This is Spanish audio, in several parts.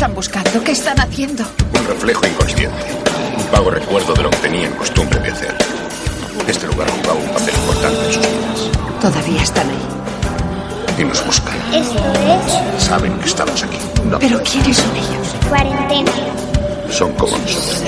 están buscando? ¿Qué están haciendo? Un reflejo inconsciente. Un vago recuerdo de lo que tenían costumbre de hacer. Este lugar jugaba un papel importante en sus vidas. Todavía están ahí. Y nos buscan. Esto es Saben que estamos aquí. No. ¿Pero quiénes son ellos? cuarentena. Son como nosotros.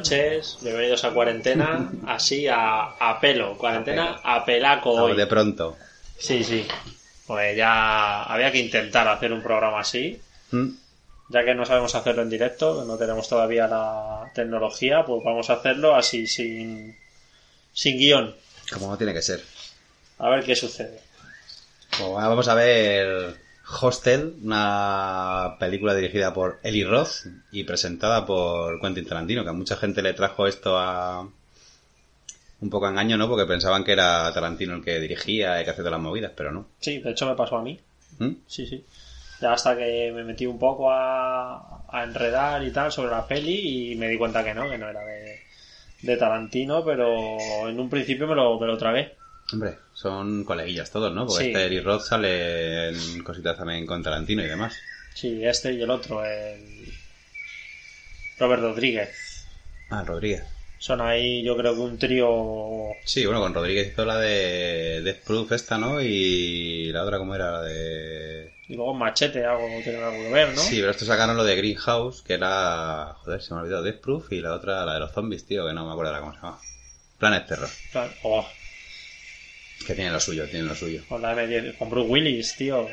Noches, bienvenidos a cuarentena, así a, a pelo, cuarentena a pelaco hoy. De pronto. Sí, sí. Pues ya había que intentar hacer un programa así, ¿Mm? ya que no sabemos hacerlo en directo, no tenemos todavía la tecnología, pues vamos a hacerlo así sin, sin guion. Como no tiene que ser. A ver qué sucede. Pues vamos a ver Hostel, una película dirigida por Eli Roth y presentada por Quentin Tarantino, que a mucha gente le trajo esto a un poco a engaño, ¿no? Porque pensaban que era Tarantino el que dirigía y que hacía todas las movidas, pero no. Sí, de hecho me pasó a mí. ¿Mm? Sí, sí. Ya hasta que me metí un poco a, a enredar y tal sobre la peli y me di cuenta que no, que no era de, de Tarantino, pero en un principio me lo, me lo tragué. Hombre, son coleguillas todos, ¿no? Porque Sí. este Eli Roth sale en cositas también con Tarantino y demás. Sí, este y el otro, el Robert Rodríguez. Ah, Rodríguez. Son ahí, yo creo que un trío. Sí, bueno, con Rodríguez hizo la de Death Proof esta, ¿no? Y la otra, ¿cómo era? La de... Y luego Machete, algo tiene algo que ver, ¿no? Sí, pero estos sacaron lo de Greenhouse, que era... Joder, se me ha olvidado. Death Proof y la otra, la de los zombies, tío, que no me acuerdo ahora cómo se llama. Planet Terror. Plan- oh, Que tiene lo suyo, tiene lo suyo. con, la M10 con Bruce Willis, tío.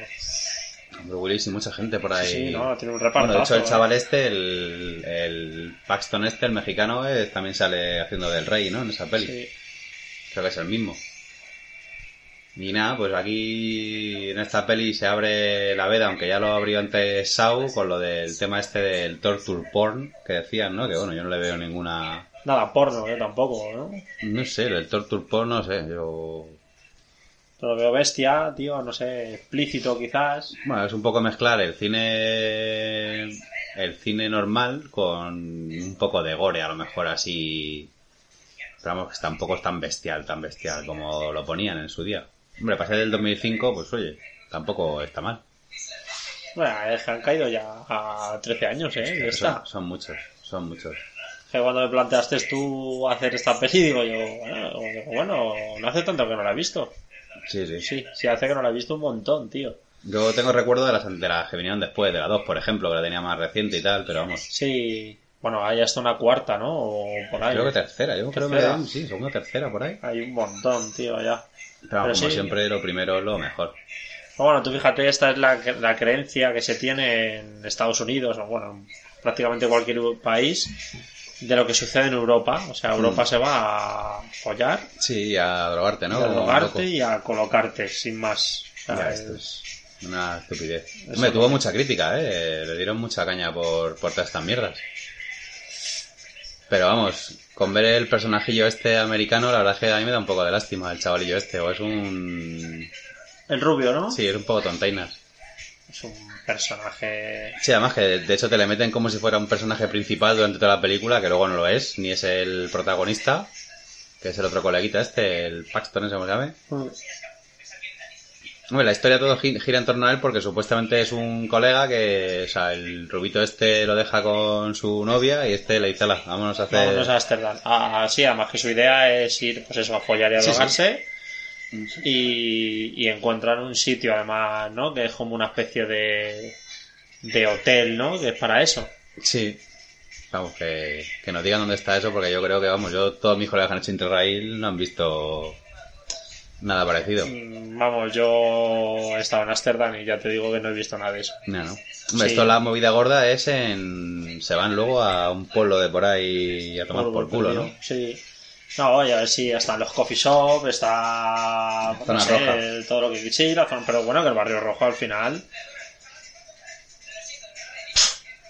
Bruce Willis y mucha gente por ahí. Sí, no, tiene un Bueno, reparto. de hecho, el chaval este, el, el Paxton este, el mexicano, eh, también sale haciendo del rey, ¿no? En esa peli. Sí. Creo que es el mismo. Y nada, pues aquí en esta peli se abre la veda, aunque ya lo abrió antes Sau, con lo del tema este del torture porn, que decían, ¿no? Que bueno, yo no le veo ninguna... Nada, porno, yo tampoco, ¿no? No sé, el torture porn, no sé, yo... Lo veo bestia, tío, no sé, explícito quizás. Bueno, es un poco mezclar el cine... El cine normal con un poco de gore, a lo mejor así... Pero que tampoco es tan bestial, tan bestial como lo ponían en su día. Hombre, ser del 2005, pues oye, tampoco está mal. Bueno, es que han caído ya a 13 años, ¿eh? Son, son muchos, son muchos. Que cuando me planteaste tú hacer esta peli, digo yo, bueno, bueno, no hace tanto que no la he visto. Sí, sí. Sí, sí hace que no la he visto un montón, tío. Yo tengo recuerdo de las, de las que vinieron después, de la 2, por ejemplo, que la tenía más reciente y tal, pero vamos. Sí, bueno, hay hasta una cuarta, ¿no? O por ahí. Creo que tercera, yo creo que me sí, segunda tercera por ahí. Hay un montón, tío, ya. Pero, Pero como sí. siempre, lo primero es lo mejor. Bueno, tú fíjate, esta es la, la creencia que se tiene en Estados Unidos, o bueno, en prácticamente cualquier país, de lo que sucede en Europa. O sea, Europa se va a follar, Sí, a drogarte, ¿no? y a drogarte y a colocarte, sin más. O sea, Ya, es- esto es una estupidez. Eso Hombre, tuvo mucha crítica, ¿eh? Le dieron mucha caña por, por todas estas mierdas. Pero vamos, con ver el personajillo este americano, la verdad es que a mí me da un poco de lástima el chavalillo este, o es un... El rubio, ¿no? Sí, es un poco tontainas. Es un personaje... Sí, además que de hecho te le meten como si fuera un personaje principal durante toda la película, que luego no lo es, ni es el protagonista, que es el otro coleguita este, el Paxton, ese cómo se llama. Hombre, la historia todo gi- gira en torno a él porque supuestamente es un colega que, o sea, el rubito este lo deja con su novia y este le dice, "Hala, vámonos a hacer... Vámonos a Ámsterdam. Ah, sí, además que su idea es ir, pues eso, a follar y a Sí, sí. Y, y encuentran un sitio, además, ¿no? Que es como una especie de, de hotel, ¿no? Que es para eso. Sí. Vamos, que, que nos digan dónde está eso porque yo creo que, vamos, yo todos mis colegas que han hecho Interrail no han visto Nada parecido. Mm, Vamos, yo he estado en Ámsterdam y ya te digo que no he visto nada de eso. No, no. Hombre, Sí. esto la movida gorda es en... Se van luego a un pueblo de por ahí a tomar por culo, ¿no? Sí. No, oye, a ver si están los coffee shop, está. no Zona sé, roja. todo lo que. Sí, la zona- pero bueno, que el barrio rojo al final.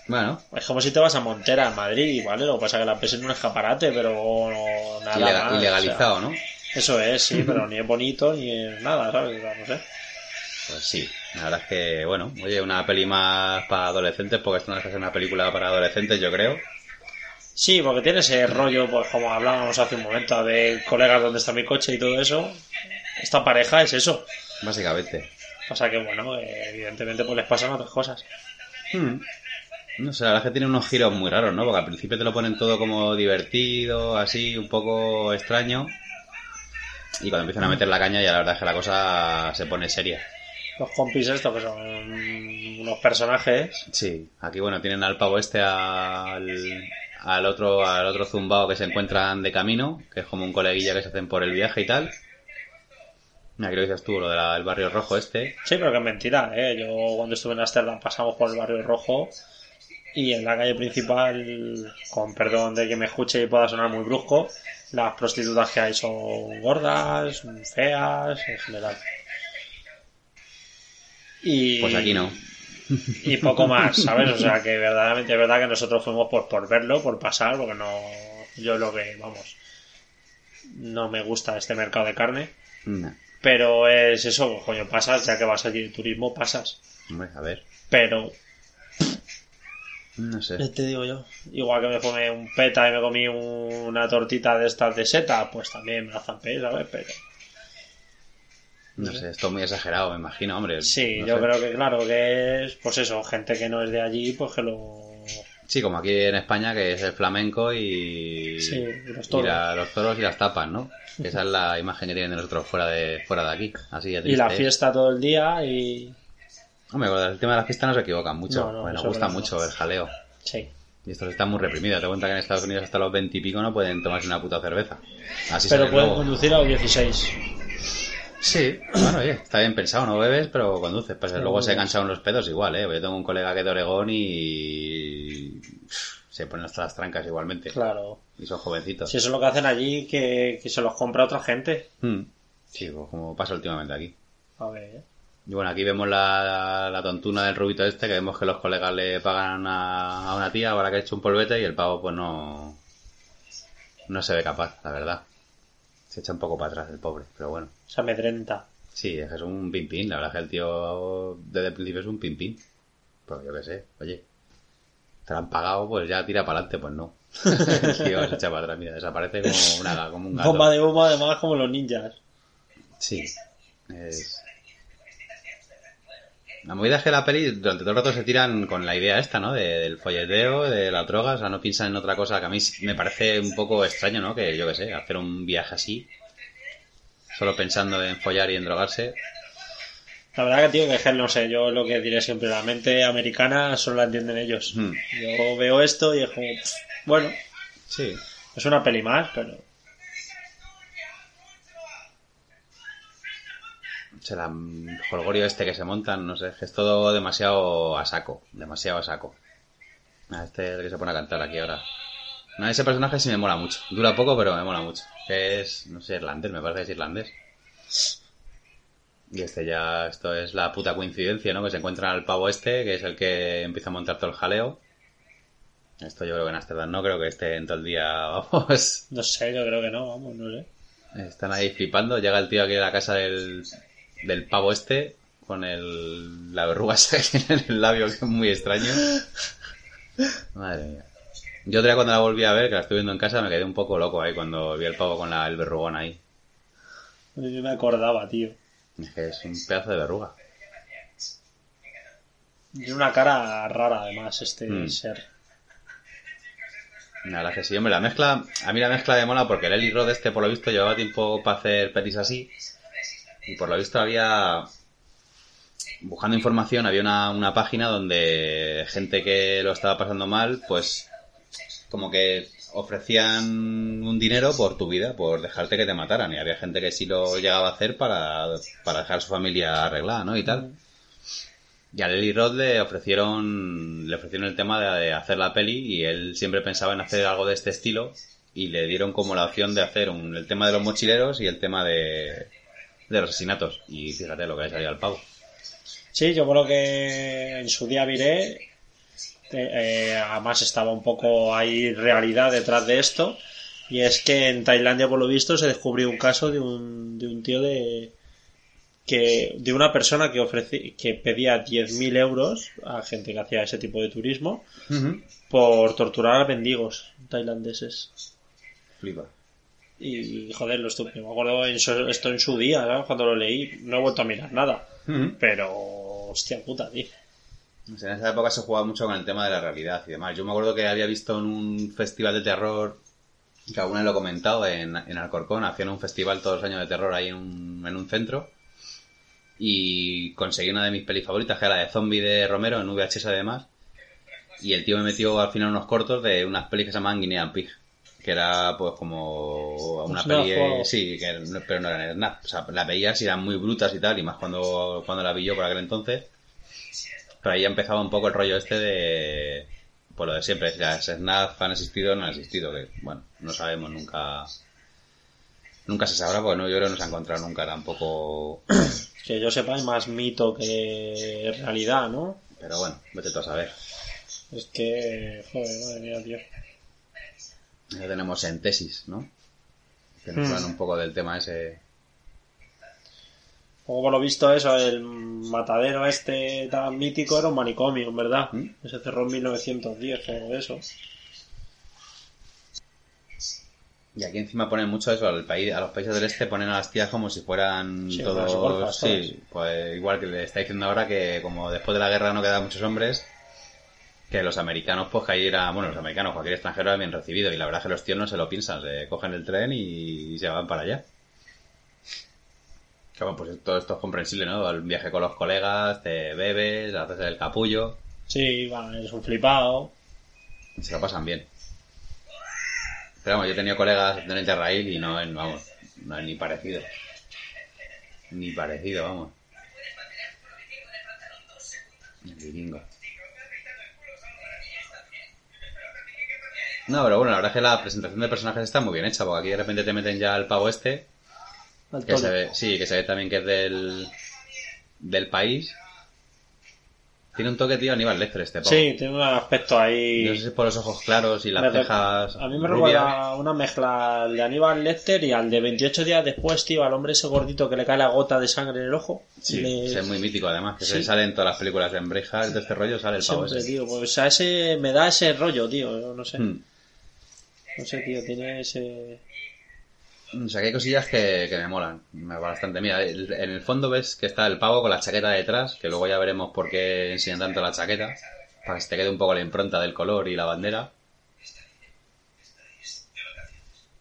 Bueno, Es como si te vas a Montera, en Madrid, ¿vale? Lo que pasa es que la ves en un escaparate, pero no- nada. ilega- más, o sea, ilegalizado, ¿no? eso es, sí, pero ni es bonito ni es nada, ¿sabes? No sé. Pues sí, la verdad es que, bueno, oye, una peli más para adolescentes, porque esto no ser una película para adolescentes, yo creo. Sí, porque tiene ese rollo, pues como hablábamos hace un momento, de colegas donde está mi coche y todo eso. Esta pareja es eso. Básicamente. Pasa que, bueno, eh, evidentemente pues les pasan otras cosas. Hmm. No sé, la verdad es que tiene unos giros muy raros, ¿no? Porque al principio te lo ponen todo como divertido, así, un poco extraño. Y cuando empiezan a meter la caña ya la verdad es que la cosa se pone seria. Los compis estos que son unos personajes. Sí, aquí bueno, tienen al pavo este al, al otro al otro zumbao que se encuentran de camino, que es como un coleguilla que se hacen por el viaje y tal. Mira, que lo dices tú, lo del barrio rojo este. Sí, pero que es mentira, ¿eh? Yo cuando estuve en Ámsterdam pasamos por el barrio rojo y en la calle principal, con perdón de que me escuche y pueda sonar muy brusco, las prostitutas que hay son gordas, feas, en general. Y, Pues aquí no. Y poco más, ¿sabes? O sea, que verdaderamente es verdad que nosotros fuimos pues por verlo, por pasar, porque no... Yo lo que, vamos, no me gusta este mercado de carne. No. Pero es eso, coño, pasas, ya que vas allí de turismo, pasas. Hombre, a ver. Pero, No sé. te digo yo, igual que me comí un peta y me comí un- una tortita de estas de seta, pues también me la zampé, ¿sabes? Pero No sé, esto es muy exagerado, me imagino, hombre. sí, no yo sé. creo que claro que es, pues eso, gente que no es de allí, pues que lo... Sí, como aquí en España, que es el flamenco y, Sí, los y toros. la- los toros y las tapas, ¿no? Esa es la imagen que tienen de nosotros fuera de fuera de aquí. Así de Y la fiesta todo el día y... Hombre, con el tema de la fiesta no se equivocan mucho. No, no, Pues nos gusta mucho el jaleo. Sí. Y estos están muy reprimidos. Te cuenta que en Estados Unidos hasta los 20 y pico no pueden tomarse una puta cerveza. Así Pero pueden conducir a los 16. Sí, bueno, oye, está bien pensado, no bebes, pero conduces. Pues luego se cansan los pedos igual, ¿eh? Yo tengo un colega que es de Oregón y... Se ponen hasta las trancas igualmente. Claro. Y son jovencitos. Si eso es lo que hacen allí, que, que se los compra otra gente. Mm. Sí, pues como pasa últimamente aquí. A ver. Y bueno, aquí vemos la, la tontuna del rubito este, que vemos que los colegas le pagan a, a una tía para que ha hecho un polvete y el pavo pues no... No se ve capaz, la verdad. Se echa un poco para atrás el pobre, pero bueno. Se amedrenta. Sí, es que es un pimpín, la verdad es que el tío desde el principio es un pimpín. Pues yo qué sé, oye. Te lo han pagado, pues ya tira para adelante, pues no. el tío se echa para atrás, mira, desaparece como, una, como un gato. Bomba de humo, además, como los ninjas. Sí. Es... La movida es que la peli durante todo el rato se tiran con la idea esta, ¿no? De- del folleteo, de las drogas, o sea, no piensan en otra cosa que a mí me parece un poco extraño, ¿no? Que yo qué sé, hacer un viaje así, solo pensando en follar y en drogarse. La verdad que, tío, que no sé, yo lo que diré siempre, la mente americana solo la entienden ellos. Hmm. Yo veo esto y es como, bueno, Sí. es una peli más, pero El jolgorio este que se montan, no sé, es todo demasiado a saco, demasiado a saco. Ah, este es el que se pone a cantar aquí ahora. No, ese personaje sí me mola mucho. Dura poco, pero me mola mucho. Es, no sé, irlandés, me parece que es irlandés. Y este ya, esto es la puta coincidencia, ¿no? Que se encuentran al pavo este, que es el que empieza a montar todo el jaleo. Esto yo creo que en Amsterdam no creo que esté en todo el día, vamos. no sé, yo creo que no, vamos, no sé. Están ahí flipando. Llega el tío aquí a la casa del, del pavo este con el, la verruga en el labio que es muy extraño. Madre mía. Yo otra cuando la volví a ver, que la estuve viendo en casa, me quedé un poco loco ahí cuando vi el pavo con la, el verrugón ahí. Yo me acordaba, tío. Es que es un pedazo de verruga. Tiene una cara rara, además, este Mm. ser. La verdad que sí, hombre, la mezcla, a mí la mezcla me mola porque el Eli Roth este, por lo visto, llevaba tiempo para hacer pelis así. Y por lo visto había, buscando información, había una, una página donde gente que lo estaba pasando mal, pues, como que ofrecían un dinero por tu vida, por dejarte que te mataran. Y había gente que sí lo llegaba a hacer para, para dejar a su familia arreglada, ¿no? Y tal. Y a Lily Roth le ofrecieron, le ofrecieron el tema de, de hacer la peli y él siempre pensaba en hacer algo de este estilo y le dieron como la opción de hacer un- el tema de los mochileros y el tema de, de los asesinatos. Y fíjate lo que le salió al pavo. Sí, yo creo que en su día viré, eh, eh, además estaba un poco ahí realidad detrás de esto, y es que en Tailandia, por lo visto, se descubrió un caso de un, de un tío de que de una persona que ofreci- que pedía 10.000 euros a gente que hacía ese tipo de turismo por torturar a mendigos tailandeses. Flipa. Y joder, lo estúpido. Me acuerdo en su- esto en su día, ¿sabes? cuando lo leí, no he vuelto a mirar nada. Pero, hostia puta, tío. O sea, en esa época se jugaba mucho con el tema de la realidad y demás. Yo me acuerdo que había visto en un festival de terror, que alguna vez lo he comentado, en, en Alcorcón, hacían un festival todos los años de terror ahí en un, en un centro. Y conseguí una de mis pelis favoritas, que era la de Zombie de Romero, en VHS además. Y el tío me metió al final unos cortos de unas pelis que se llamaban Guinea Pig. Que era pues como una peli... algo. Sí, que, pero no eran snap. O sea, la veías y eran muy brutas y tal, y más cuando, cuando la vi yo por aquel entonces. Pero ahí ya empezaba un poco el rollo este de. Pues lo de siempre, ya Snap han existido o no han existido, que bueno, no sabemos nunca. Nunca se sabrá, porque no, yo creo que no se ha encontrado nunca tampoco. Que yo sepa, es más mito que realidad, ¿no? Pero bueno, vete tú a saber. Es que, joder, madre mía, tío. Ya tenemos en tesis, ¿no? Que nos Hmm. hablan un poco del tema ese. Como por lo visto eso, el matadero este tan mítico era un manicomio, en verdad. ¿Mm? Se cerró en 1910 o eso. Y aquí encima ponen mucho eso, al país, a los países del este ponen a las tías como si fueran Sí, todos... golfas, sí, pues igual que le está diciendo ahora que como después de la guerra no quedan muchos hombres, que los americanos pues que ahí era, bueno, los americanos, cualquier extranjero era bien recibido y la verdad es que los tíos no se lo piensan, se cogen el tren y se van para allá. Claro, pues todo esto es comprensible, ¿no? El viaje con los colegas, te bebes, haces el capullo, Sí, va, es un flipado. se lo pasan bien. Pero vamos, yo he tenido colegas de Interrail y no, vamos, no es ni parecido. Ni parecido, vamos. El vikingo. No, pero bueno, la verdad es que la presentación de personajes está muy bien hecha, porque aquí de repente te meten ya el pavo este, Al que se ve, sí, que se ve también que es del, del país. Tiene un toque, tío, Aníbal Lecter este pavo. Sí, tiene un aspecto ahí. No sé si es por los ojos claros y las Me cejas A mí me recuerda una mezcla al de Aníbal Lecter y al de 28 días después, tío, al hombre ese gordito que le cae la gota de sangre en el ojo. Sí, Le- ese es muy mítico además, que Sí. se sale en todas las películas de Embrejas de este rollo, sale el pavo Siempre, ese. tío. Pues a ese me da ese rollo, tío. yo No sé. Hmm. No sé, tío, tiene ese. O sea, que hay cosillas que, que me molan bastante. Mira, el- en el fondo ves que está el pavo con la chaqueta detrás, que luego ya veremos por qué enseñan tanto la chaqueta, para que se te quede un poco la impronta del color y la bandera.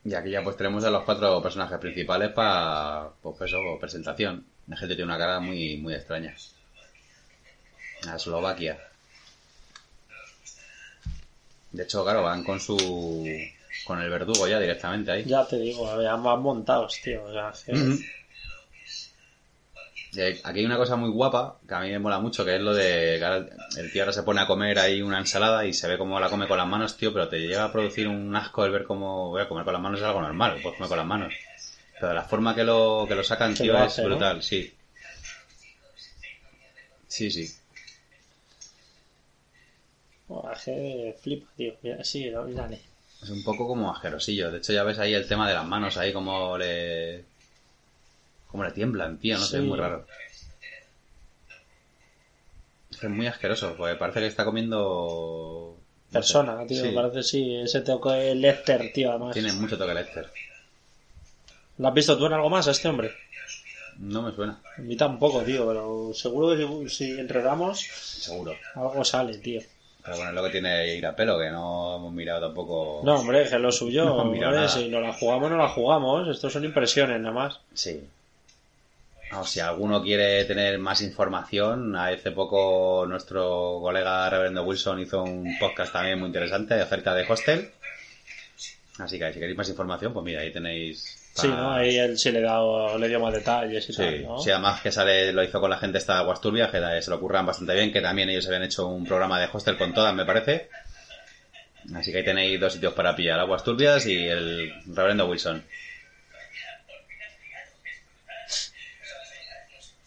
Y aquí ya pues tenemos a los cuatro personajes principales para, pues eso, presentación. La gente tiene una cara muy, muy extraña. A Eslovaquia. De hecho, claro, van con su... con el verdugo ya directamente ahí. Ya te digo, a ver, más montados, tío. O sea, Aquí hay una cosa muy guapa que a mí me mola mucho, que es lo de que el tío ahora se pone a comer ahí una ensalada y se ve cómo la come con las manos, tío, pero te llega a producir un asco el ver cómo voy a comer con las manos es algo normal, puedes comer con las manos. Pero la forma que lo, que lo sacan, tío, lo es hace, ¿no? brutal, sí. Sí, sí. Buah, que flipa, tío. Mira, sí, mírale. Es un poco como asquerosillo. De hecho, ya ves ahí el tema de las manos, ahí como le... Como le tiemblan, tío, no sé, es muy raro. Es muy asqueroso, porque parece que está comiendo... no sé. Persona, tío, Sí, parece sí. Ese toque Lester, tío, además. Tiene mucho toque Lester. ¿Lo has visto tú en algo más a este hombre? No me suena, A mí tampoco, tío, pero seguro que si, si enredamos, seguro. algo sale, tío. Pero bueno, es lo que tiene ir a pelo, que no hemos mirado tampoco... No, hombre, que es lo suyo. No, hombre, si no la jugamos, no la jugamos. Estos son impresiones, nada más. Sí. Vamos, si alguno quiere tener más información, hace poco nuestro colega Reverendo Wilson hizo un podcast también muy interesante acerca de Hostel. Así que si queréis más información, pues mira, ahí tenéis... Sí, ¿no? Ahí él sí le, da, le dio más detalles y Sí, tal, ¿no? sí, además que sale, lo hizo con la gente esta Turbias, que se lo ocurran bastante bien, que también ellos habían hecho un programa de hostel con todas, me parece. Así que ahí tenéis dos sitios para pillar, Aguas Turbias y el Reverendo Wilson.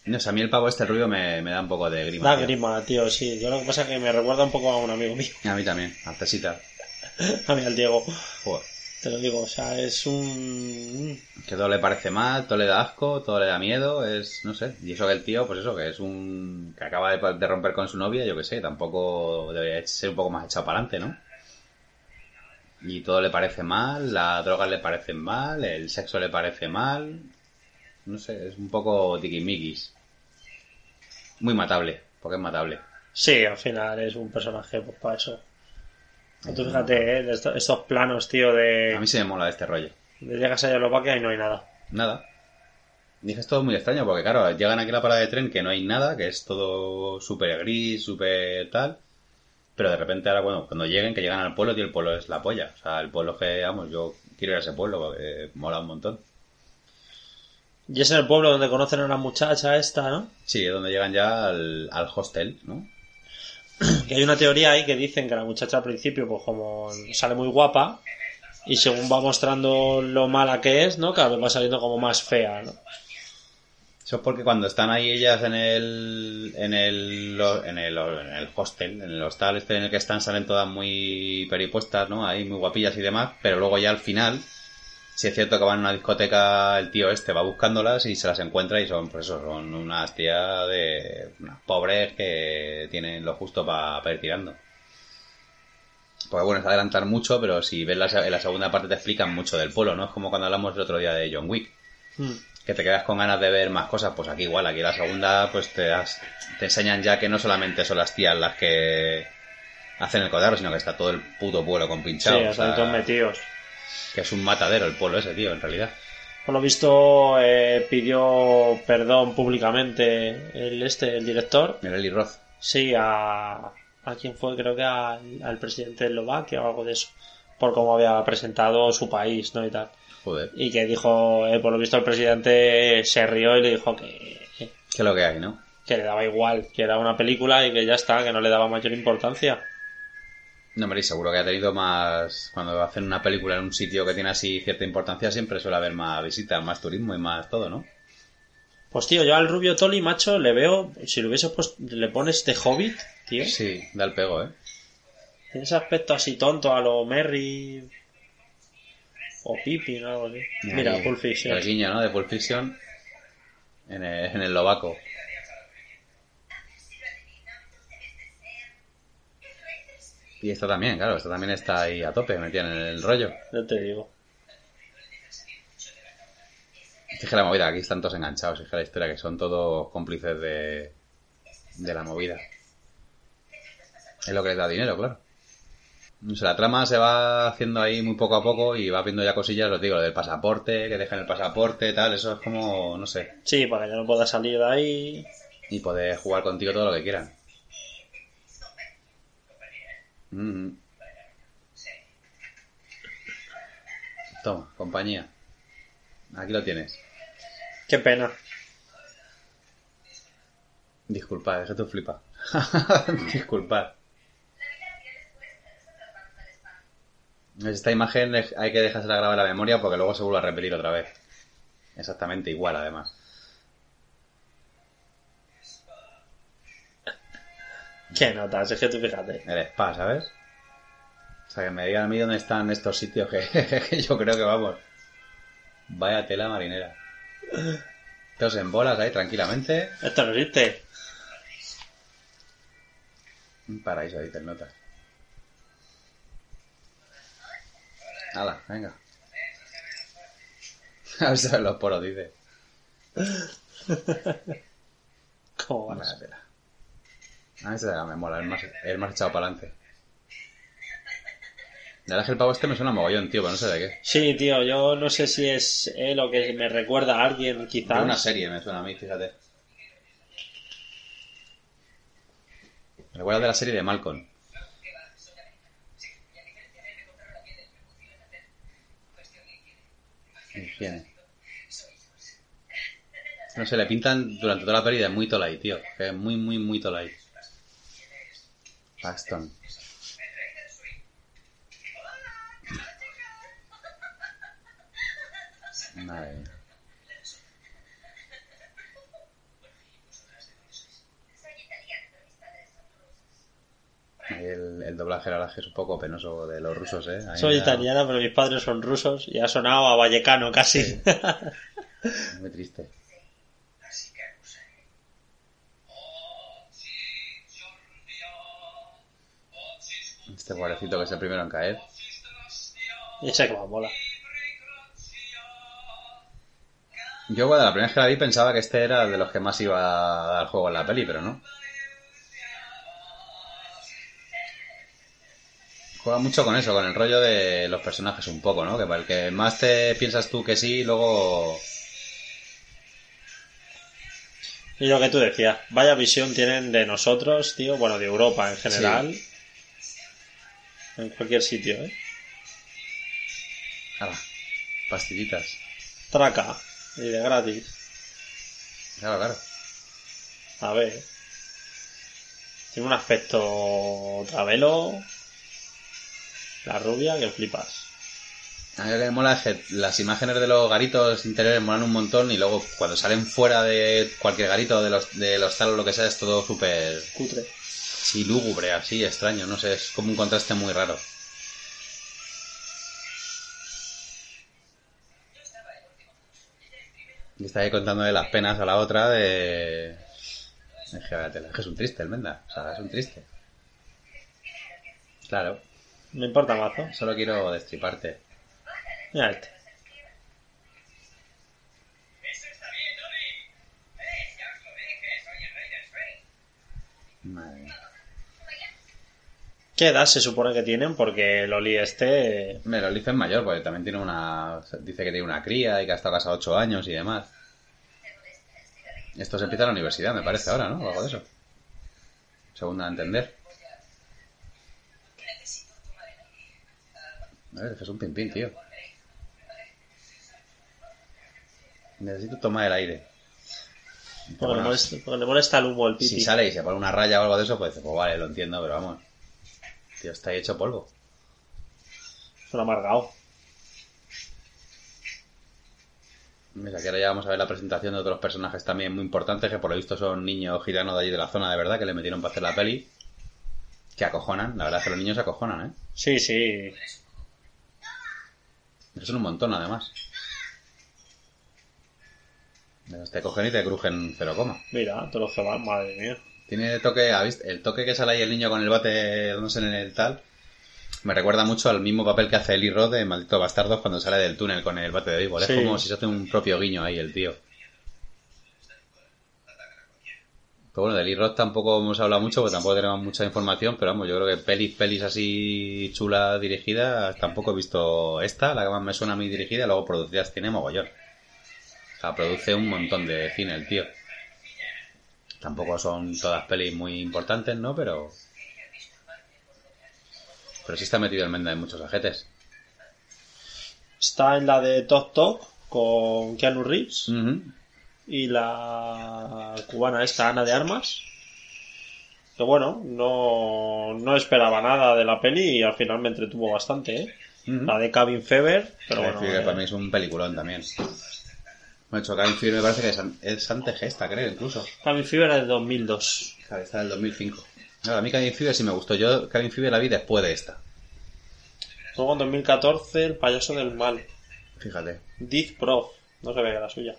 No sé, a mí el pavo este rubio me, me da un poco de grima. Da tío. grima, tío, sí. Yo lo que pasa es que me recuerda un poco a un amigo mío, A mí también, a Cesita. a mí al Diego. Joder. Te lo digo, o sea, es un... Que todo le parece mal, todo le da asco, todo le da miedo, es, no sé. Y eso que el tío, pues eso, que es un... que acaba de, de romper con su novia, yo que sé, tampoco debería ser un poco más echado para adelante, ¿no? Y todo le parece mal, las drogas le parecen mal, el sexo le parece mal. No sé, es un poco tiquismiquis. Muy matable, porque es matable. Sí, al final es un personaje, pues para eso. Tú fíjate, ¿eh? de estos planos, tío, de... A mí se me mola este rollo. de llegas a Eslovaquia y no hay nada. Nada. Dije, es todo muy extraño, porque claro, llegan aquí a la parada de tren que no hay nada, que es todo súper gris, súper tal. Pero de repente ahora, bueno, cuando lleguen, que llegan al pueblo, tío, el pueblo es la polla. O sea, el pueblo que, vamos, yo quiero ir a ese pueblo, porque mola un montón. Y es en el pueblo donde conocen a una muchacha esta, ¿no? Sí, es donde llegan ya al, al hostel, ¿no? Que hay una teoría ahí que dicen que la muchacha al principio, pues como sale muy guapa, y según va mostrando lo mala que es, ¿no? Cada vez va saliendo como más fea, ¿no? Eso es porque cuando están ahí ellas en el, en el, lo- en el, en el hostel, en el hostal este en el que están, salen todas muy peripuestas, ¿no? Ahí muy guapillas y demás, pero luego ya al final, si es cierto que van a una discoteca, el tío este va buscándolas y se las encuentra y son, pues eso, son unas tías de, unas pobres que tienen lo justo para ir tirando. Porque bueno, es adelantar mucho, pero si ves la, se- en la segunda parte te explican mucho del pueblo, ¿no? Es como cuando hablamos el otro día de John Wick Mm. que te quedas con ganas de ver más cosas, pues aquí igual, aquí la segunda, pues te, das- te enseñan ya que no solamente son las tías las que hacen el codarro, sino que está todo el puto pueblo Sí, compinchado. o están todos metidos. Que es un matadero el pueblo ese, tío, en realidad. Por lo visto, eh, pidió perdón públicamente el este, el director. Eli Roth. Sí, a, a quien fue, creo que al, al presidente de Eslovaquia o algo de eso. Por cómo había presentado su país, ¿no? Y tal. Joder, Y que dijo, eh, por lo visto el presidente se rió y le dijo que, qué es lo que hay, ¿no? que le daba igual, que era una película y que ya está, que no le daba mayor importancia. No, me seguro que ha tenido más... Cuando hacen una película en un sitio que tiene así cierta importancia, siempre suele haber más visitas, más turismo y más todo, ¿no? Pues tío, yo al rubio Toli, macho, le veo, si le hubiese puesto, le pones de Hobbit, tío, Sí, da el pego, ¿eh? tiene ese aspecto así tonto a lo Merry o Pippin o algo así. Mira, Pulp Fiction. El guiño, ¿no? De Pulp Fiction en el, en el lobaco. Y esto también, claro, esto también está ahí a tope, metida en el rollo. Ya te digo. Es que la movida, aquí están todos enganchados, es que la historia, que son todos cómplices de, de la movida. Es lo que les da dinero, claro. O sea, la trama se va haciendo ahí muy poco a poco y va viendo ya cosillas, os digo, lo del pasaporte, que dejan el pasaporte, tal, eso es como, no sé, Sí, para que ya no pueda salir de ahí. y poder jugar contigo todo lo que quieran. Mm. Toma, compañía. Aquí lo tienes. Qué pena. Disculpad, es que tú flipas. Disculpad. Esta imagen hay que dejársela grabar en la memoria porque luego se vuelve a repetir otra vez. Exactamente igual, además. Qué notas, es que tú fíjate. El spa, ¿sabes? O sea, que me digan a mí dónde están estos sitios que, que yo creo que vamos. Vaya tela marinera. Todos en bolas ahí tranquilamente. Esto no existe. Un paraíso, dicen notas. Hala, venga. A ver si los poros, dice. ¿Cómo vas? Vaya tela. A mí se me mola, el más, el más echado para adelante. La verdad es que el pavo este me suena mogollón, tío, pero no sé de qué. Sí, tío, yo no sé si es él o que me recuerda a alguien, De quizás. una serie me suena a mí, fíjate. Me recuerda de la serie de Malcolm. Tiene. No sé, le pintan durante toda la de muy tolai, tío. Que es muy, muy, muy tolai. Paxton. Madre mía. El, el doblaje la verdad es un poco penoso de los rusos, ¿eh? Ahí Soy italiana, pero mis padres son rusos y ha sonado a vallecano casi. Muy triste. Este pobrecito que es el primero en caer. y ese que más mola. Yo, bueno, la primera vez que la vi pensaba que este era de los que más iba a dar juego en la peli, pero no. Juega mucho con eso, con el rollo de los personajes un poco, ¿no? Que para el que más te piensas tú que sí, luego... Y lo que tú decías, vaya visión tienen de nosotros, tío, bueno, de Europa en general. En cualquier sitio, ¿eh? Ala, pastillitas. Traca. Y de gratis. Claro, claro. A ver. Tiene un aspecto travelo. La rubia que flipas. A mí lo que me mola es que las imágenes de los garitos interiores molan un montón y luego cuando salen fuera de cualquier garito, de los, de los talos, lo que sea, es todo súper Cutre. Sí, lúgubre, así, extraño, no sé, es como un contraste muy raro. Y está ahí contándole las penas a la otra de... Es que, es un triste el Menda, o sea, es un triste. Claro, Me importa mazo. solo quiero destriparte. Mira este. Madre mía. ¿Qué edad se supone que tienen? Porque el Oli este... Hombre, Lolif es mayor, porque también tiene una. Dice que tiene una cría y que ha estado casado 8 años y demás. Esto se empieza en la universidad, me parece ahora, ¿no? O algo de eso. Según a entender. A ver, es un pimpín, tío. Necesito tomar el aire. Porque le, molesta, porque le molesta el humo el piti. si sale y se pone una raya o algo de eso, pues, pues vale, lo entiendo, pero vamos. Tío, está ahí hecho polvo. Es un amargado. Mira, que ahora ya vamos a ver la presentación de otros personajes también muy importantes, que por lo visto son niños gitanos de allí de la zona de verdad, que le metieron para hacer la peli. Que acojonan, la verdad es que los niños se acojonan, ¿eh? Sí, sí. Que Son un montón, además. Te cogen y te crujen cero coma. Mira, todos los que van, madre mía. Tiene toque. El toque que sale ahí el niño con el bate dándose en el tal. Me recuerda mucho al mismo papel que hace Eli Roth de Maldito Bastardos cuando sale del túnel con el bate de béisbol. Sí. Es como si se hace un propio guiño ahí el tío. Pero bueno, de Eli Roth tampoco hemos hablado mucho porque tampoco tenemos mucha información, pero vamos, yo creo que pelis, pelis así chulas dirigidas, tampoco he visto esta, la que más me suena a mí dirigida, luego producidas tiene mogollón. O sea, produce un montón de cine el tío. Tampoco son todas pelis muy importantes, ¿no? Pero. Pero sí está metido el Menda en muchos ajetes. Está en la de Tok Tok con Keanu Reeves y la cubana esta, Ana de Armas. Que bueno, no, no esperaba nada de la peli y al final me entretuvo bastante, ¿eh? La de Cabin Fever, pero bueno, eh, para mí es un peliculón también. De hecho, Cabin Fever me parece que es, an- es antegesta, creo, incluso. Cabin Fever es de 2002. Claro, está del 2005. No, a mí Cabin Fever sí me gustó. Yo Cabin Fever la vi después de esta. Luego en 2014, El payaso del mal. Fíjate. Death Prof. No se ve la suya.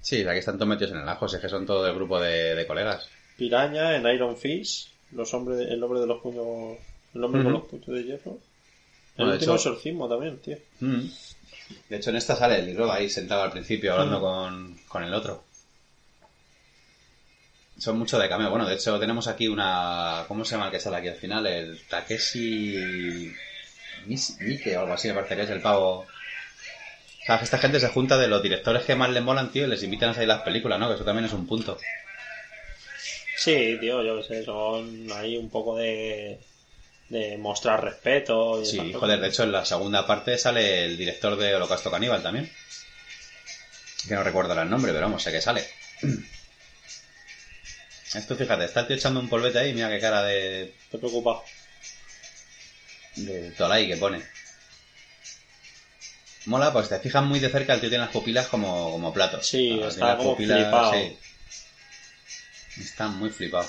Sí, la que están todos metidos en el ajo, si es que son todo el grupo de, de colegas. Piraña en Iron Fist. Los hombres, el hombre de los puños. El hombre con los puños de hierro. El Bueno, último exorcismo también, tío. Mm. De hecho, en esta sale el libro ahí sentado al principio hablando con, con el otro. Son mucho de cameo. Bueno, de hecho, tenemos aquí una. ¿Cómo se llama el que sale aquí al final? El Takeshi. Mike o algo así, me parece que es el pavo. O sea, esta gente se junta de los directores que más le molan, tío, y les invitan a salir las películas, ¿no? Que eso también es un punto. Sí, tío, yo qué sé, son ahí un poco de. De mostrar respeto. Y Sí, esas joder, de hecho en la segunda parte sale el director de Holocausto Caníbal también. Que no recuerdo el nombre, pero vamos, sé que sale. Esto, fíjate, está el tío echando un polvete ahí, mira qué cara de, Te preocupa. de Tolai que pone. Mola, pues te fijas muy de cerca, el tío tiene las pupilas como, como platos. Sí, está como flipado. sí. Está muy flipado.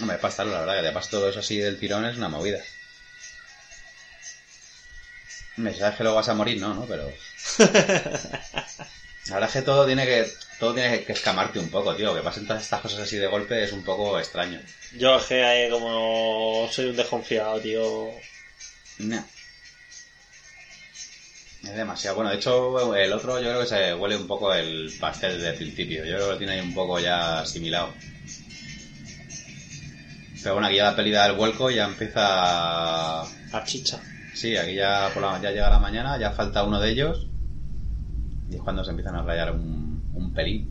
Hombre, pasta, la verdad, que te pasa todo eso así del tirón es una movida. Hombre, sabes que luego vas a morir, no, ¿no? Pero... La verdad es que todo tiene que todo tiene que escamarte un poco, tío. Que pasen todas estas cosas así de golpe es un poco extraño. Yo es que eh, como soy un desconfiado, tío. No. Es demasiado. Bueno, de hecho, el otro yo creo que se huele un poco el pastel desde el principio. Yo creo que lo tiene ahí un poco ya asimilado. Pero bueno, aquí ya la peli da el vuelco y ya empieza... A chicha. Sí, aquí ya, por la- ya llega la mañana, ya falta uno de ellos. Y es cuando se empiezan a rayar un, un pelín.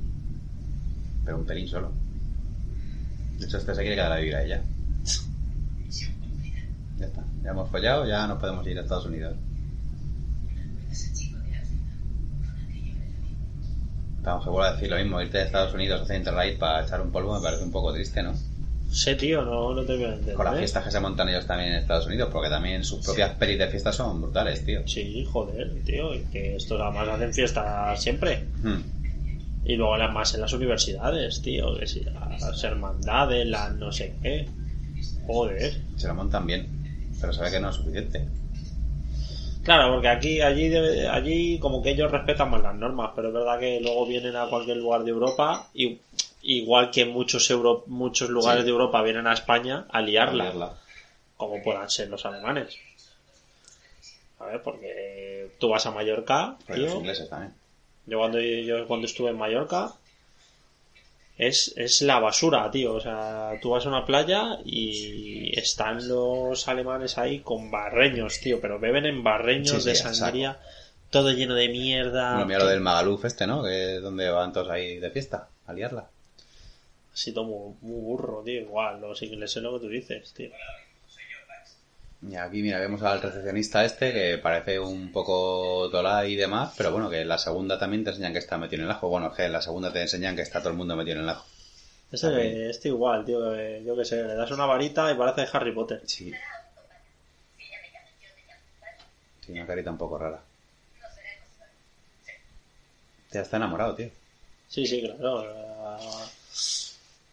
Pero un pelín solo. De hecho, este se quiere quedar a vivir ahí ya. Ya está. Ya hemos follado, ya nos podemos ir a Estados Unidos. Vamos, que vuelvo a decir lo mismo. Irte a Estados Unidos a hacer Interrail para echar un polvo me parece un poco triste, ¿no? Sé, tío, no, no te voy a entender. Con las ¿eh? fiestas que se montan ellos también en Estados Unidos, porque también sus propias pelis de fiestas son brutales, tío. Sí, joder, tío. y Que estos además hacen fiestas siempre. Hmm. Y luego las más en las universidades, tío. Que si las hermandades, las no sé qué. Joder. Se lo montan bien, pero sabe que no es suficiente. Claro, porque aquí, allí, allí como que ellos respetan más las normas, pero es verdad que luego vienen a cualquier lugar de Europa y igual que muchos euro, muchos lugares Sí. de Europa vienen a España a liarla, Liarla. como puedan ser los alemanes. A ver, porque tú vas a Mallorca, Pero los tío. ingleses también. Yo cuando, yo cuando estuve en Mallorca es, es la basura, tío. O sea, tú vas a una playa y están los alemanes ahí con barreños, tío. Pero beben en barreños Sí, de sí, sangría, todo lleno de mierda. Bueno, mira lo del Magaluf este, ¿no? Que es donde van todos ahí de fiesta, a liarla. Así todo muy, muy burro, tío. Igual, los ingleses es lo que tú dices, tío. Y aquí, mira, vemos al recepcionista este que parece un poco tola y demás, pero bueno, que en la segunda también te enseñan que está metido en el ajo. Bueno, es que en la segunda te enseñan que está todo el mundo metido en el ajo. Este, este igual, tío. eh, Yo qué sé, le das una varita y parece Harry Potter. Sí. Tiene una carita un poco rara. Ya está enamorado, tío. Sí, sí, claro.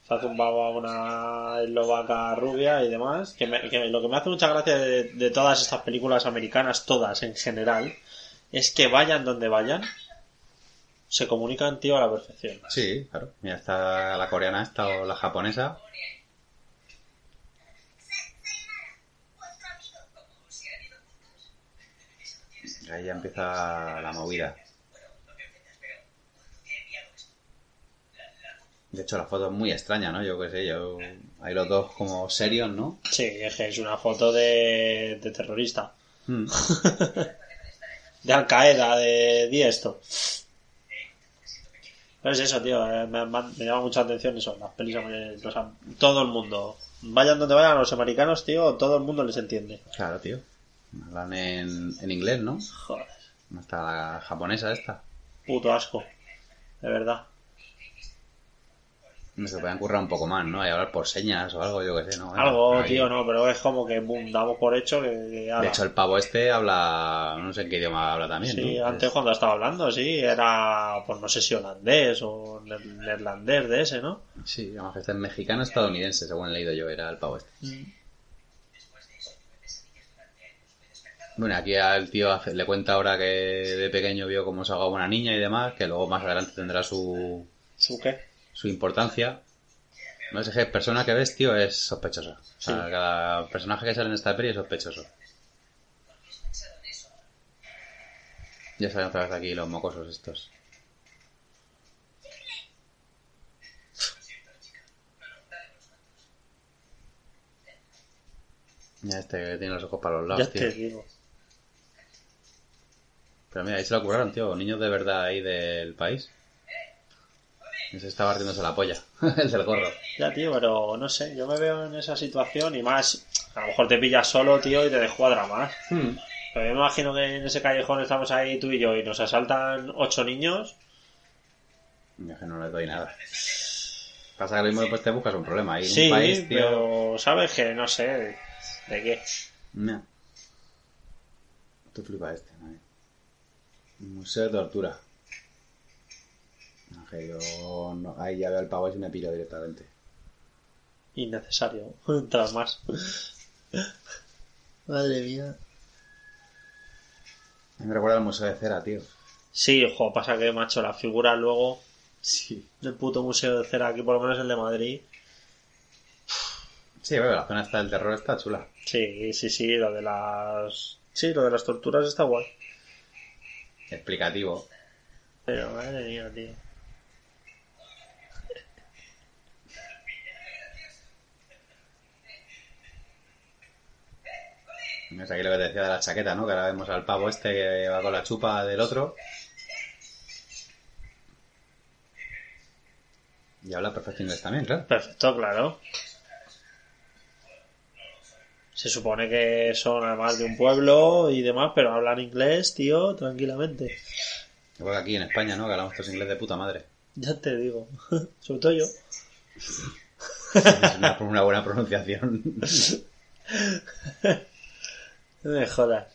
Se ha zumbado a una eslovaca rubia y demás. Que, me- que lo que me hace mucha gracia de, de todas estas películas americanas, todas en general, es que vayan donde vayan, se comunican, tío, a la perfección. Sí, claro. Mira, está la coreana esta o la japonesa. Ahí ya empieza la movida. De hecho, la foto es muy extraña, ¿no? Yo qué sé, yo... Hay los dos como serios, ¿no? Sí, es que es una foto de, de terrorista. Hmm. De Al Qaeda, de di esto. Pero es eso, tío. eh, Me, me- me llama mucha atención eso. Las pelis, am- todo el mundo. Vayan donde vayan los americanos, tío, todo el mundo les entiende. Claro, tío. Hablan en, en inglés, ¿no? Joder, Hasta la japonesa esta. puto asco. De verdad. Se pueden currar un poco más, ¿no? Y hablar por señas o algo, yo qué sé, ¿no? Algo, Ahí. tío, no, pero es como que boom, damos por hecho que. que ala. De hecho, el pavo este habla... No sé en qué idioma habla también, Sí, ¿no? antes Es- cuando estaba hablando, sí, era, pues no sé si holandés o neerlandés de ese, ¿no? Sí, además que este es mexicano estadounidense, según he leído yo, era el pavo este. Bueno, aquí al tío le cuenta ahora que de pequeño vio cómo se ahogaba una niña y demás, que luego más adelante tendrá su, ¿Su qué? Su importancia. No sé qué persona que ves, tío, es sospechosa. O sea, Sí. cada personaje que sale en esta peli es sospechoso. Ya salen otra vez aquí los mocosos estos. Ya este que tiene los ojos para los lados, Ya tío. te digo. Pero mira, ahí se lo curaron, tío. Niños de verdad ahí del país. Ese estaba partiéndose la polla. el del gorro. Ya, tío, pero no sé, yo me veo en esa situación y más, a lo mejor te pillas solo, tío, y te descuadra más. Hmm. Pero yo me imagino que en ese callejón estamos ahí tú y yo y nos asaltan ocho niños. Yo que no le doy nada. Pasa que lo mismo después te buscas un problema ahí. Sí, un país, tío. pero sabes que no sé de qué. No. Tú flipa este, ¿no? Museo de tortura. No, que yo no- ahí ya veo el pavo y me piro directamente. Innecesario. Entras más. Madre mía. Me recuerda al Museo de Cera, tío. Sí, ojo, pasa que, macho, las figuras luego Sí. del puto museo de cera, aquí por lo menos el de Madrid. Sí, bueno, la zona esta del terror está chula. Sí, sí, sí, lo de las. Sí, lo de las torturas está guay. Explicativo. Pero madre mía, tío. Es aquí lo que te decía de la chaqueta, ¿no? Que ahora vemos al pavo este que va con la chupa del otro. Y habla perfecto inglés también, claro. Perfecto, claro. Se supone que son además de un pueblo y demás, pero hablan inglés, tío, tranquilamente. Igual que aquí en España, ¿no? Que hablamos todos inglés de puta madre. Ya te digo. Sobre todo yo. Es una, una buena pronunciación. No me jodas.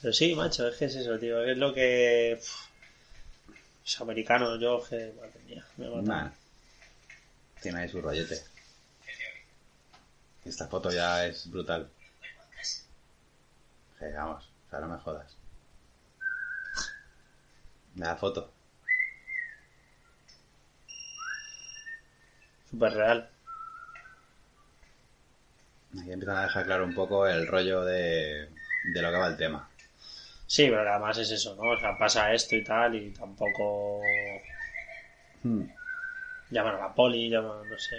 Pero sí, macho, es que es eso, tío. Es lo que. Los americanos, yo, que. Madre mía, me matan. Nah. Tiene ahí su rollete. Esta foto ya es brutal. Que vamos, o sea, no me jodas. La foto. Súper real. Aquí empiezan a dejar claro un poco el rollo de, de lo que va el tema. Sí, pero además es eso, ¿no? O sea, pasa esto y tal, y tampoco. Hmm. Llaman a la poli, llaman, no sé.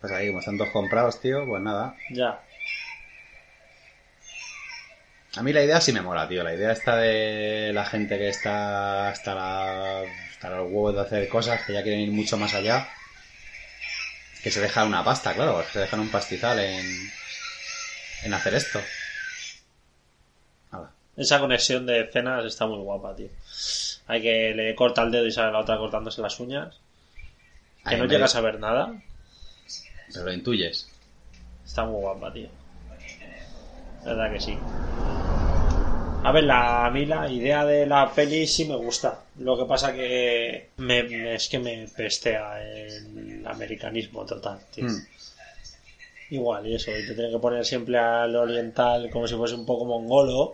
Pues ahí, como están todos comprados, tío, pues nada. Ya. A mí la idea sí me mola, tío. La idea está de la gente que está hasta, la, hasta los huevos de hacer cosas, que ya quieren ir mucho más allá. Que se deja una pasta, claro. Se dejan un pastizal en, en hacer esto. Hala. Esa conexión de escenas está muy guapa, tío. Hay que le corta el dedo y sale la otra cortándose las uñas. Que Ahí no llegas a ver nada. Pero lo intuyes. Está muy guapa, tío. verdad que sí. A ver, la, a mí la idea de la peli sí me gusta. Lo que pasa que me, es que me pestea el americanismo total, tío. Hmm. Igual, y eso, y te tienen que poner siempre al oriental como si fuese un poco mongolo.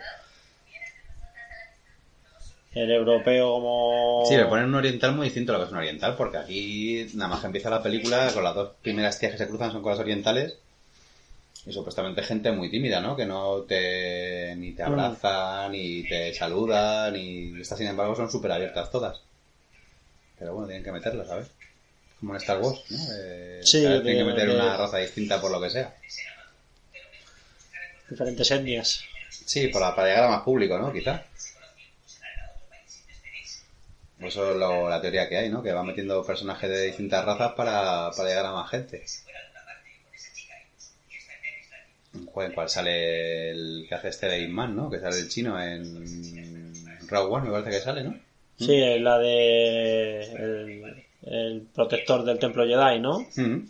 El europeo como... Sí, le ponen un oriental muy distinto a lo que es un oriental, porque aquí, nada más que empieza la película, con las dos primeras tías que se cruzan son con las orientales, y supuestamente gente muy tímida, ¿no? Que no te ni te abraza, ni te saluda, ni... Estas, sin embargo, son súper abiertas todas. Pero bueno, tienen que meterlas, ¿sabes? Como en Star Wars, ¿no? Eh, Sí, tienen que meter de- una raza distinta por lo que sea. Diferentes etnias. Sí, para, para llegar a más público, ¿no? Quizá. Eso es lo- la teoría que hay, ¿no? Que va metiendo personajes de distintas razas para, para llegar a más gente. Un juego en cual sale el que hace este de Man, ¿no? Que sale el chino en Rogue One, me parece que sale, ¿no? Sí, es la de... El, el protector del templo Jedi, ¿no? Mm.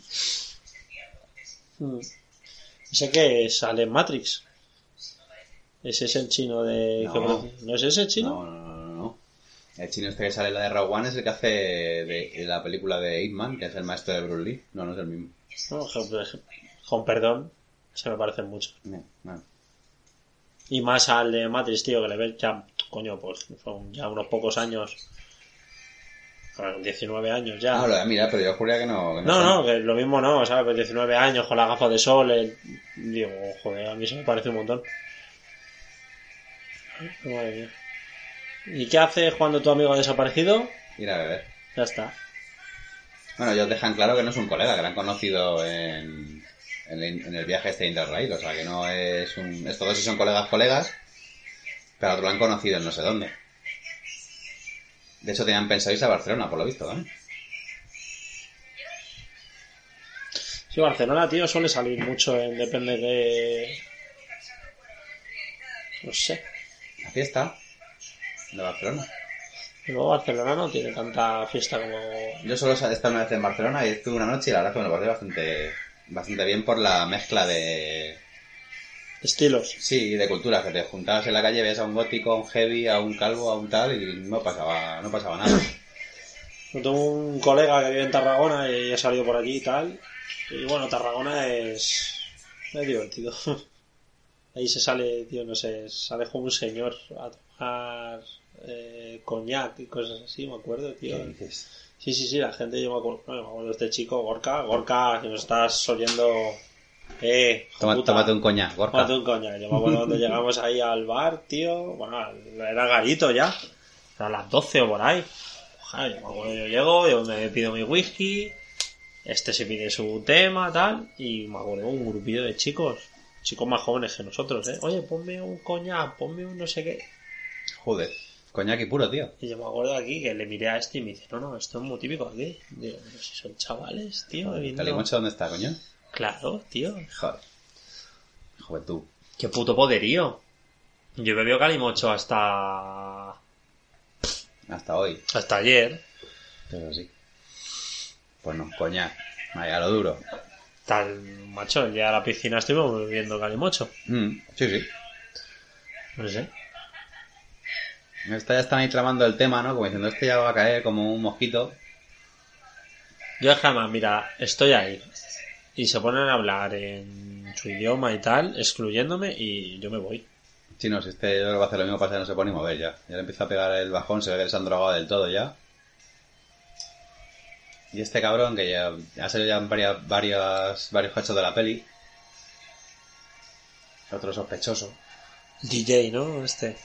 Mm. Ese que sale en Matrix. Ese es el chino de... No. que- ¿No es ese el chino? No, no, no, no. El chino este que sale en la de Rogue One es el que hace de, de la película de Ip Man, que es el maestro de Bruce Lee. No, no es el mismo. No, je- con perdón, se me parecen mucho. No, no. Y más al de Matrix, tío, que le ves ya, coño, pues son ya unos pocos años. Bueno, 19 años ya. Lo de mira, pero yo juraría que no. que no, no, que lo mismo no, ¿sabes? Pues 19 años con la gafa de sol. el- Digo, joder, a mí se me parece un montón. Madre mía. ¿Y qué haces cuando tu amigo ha desaparecido? Ir a beber. Ya está. Bueno, ellos dejan claro que no es un colega, que lo han conocido en, en, el- en el viaje este de Interrail. O sea, que no es un... Estos dos sí son colegas, colegas, pero otro lo han conocido en no sé dónde. De hecho, tenían pensado irse a Barcelona, por lo visto, ¿eh? Sí, Barcelona, tío, suele salir mucho en depende de. No sé. La fiesta de Barcelona. Luego Barcelona no tiene tanta fiesta como. Yo solo he estado una vez en Barcelona y estuve una noche y la verdad que me lo pasé bastante, bastante bien por la mezcla de... Estilos. Sí, de culturas, que te juntabas en la calle, ves a un gótico, a un heavy, a un calvo, a un tal y no pasaba, no pasaba nada. Yo tengo un colega que vive en Tarragona y he salido por allí y tal. Y bueno, Tarragona es. es divertido. Ahí se sale, tío, no sé, sale como un señor a tomar eh, coñac y cosas así, me acuerdo, tío. ¿Qué dices? Sí, sí, sí, la gente, yo me acuerdo, bueno, me acuerdo de este chico, Gorka, Gorka, que nos estás oyendo. Eh, Toma- tómate un coñac, Gorka. tómate un coñac. Yo me acuerdo cuando llegamos ahí al bar, tío, bueno, era garito ya, a las 12 o por ahí. Joder, yo me acuerdo, yo llego, yo me pido mi whisky, este se pide su tema, tal, y me acuerdo un grupillo de chicos, chicos más jóvenes que nosotros, eh. Oye, ponme un coñac, ponme un no sé qué. Joder, coñac y puro, tío. Y yo me acuerdo aquí que le miré a este y me dice, no, no, esto es muy típico aquí. Digo, pero si son chavales, tío. ¿Calimocho dónde está, coño? Claro, tío. Joder. Juventud. Qué puto poderío. Yo bebió calimocho hasta... Hasta hoy. hasta ayer. Pero sí. Pues no, coñac. Ahí, a lo duro. Tal, macho, ya a la piscina estuvimos bebiendo calimocho. Mm, sí, sí. No sé. Esta ya están ahí tramando el tema, ¿no? Como diciendo, este ya va a caer como un mosquito. Yo jamás, mira, estoy ahí. Y se ponen a hablar en su idioma y tal, excluyéndome, y yo me voy. Sí, no, si este yo creo que va a hacer lo mismo, pasa que no se pone ni mover ya. Ya le empieza a pegar el bajón, se ve que les han drogado del todo ya. Y este cabrón, que ya ha salido ya en varias, varias, varios cachos de la peli. Otro sospechoso. DJ, ¿no? Este.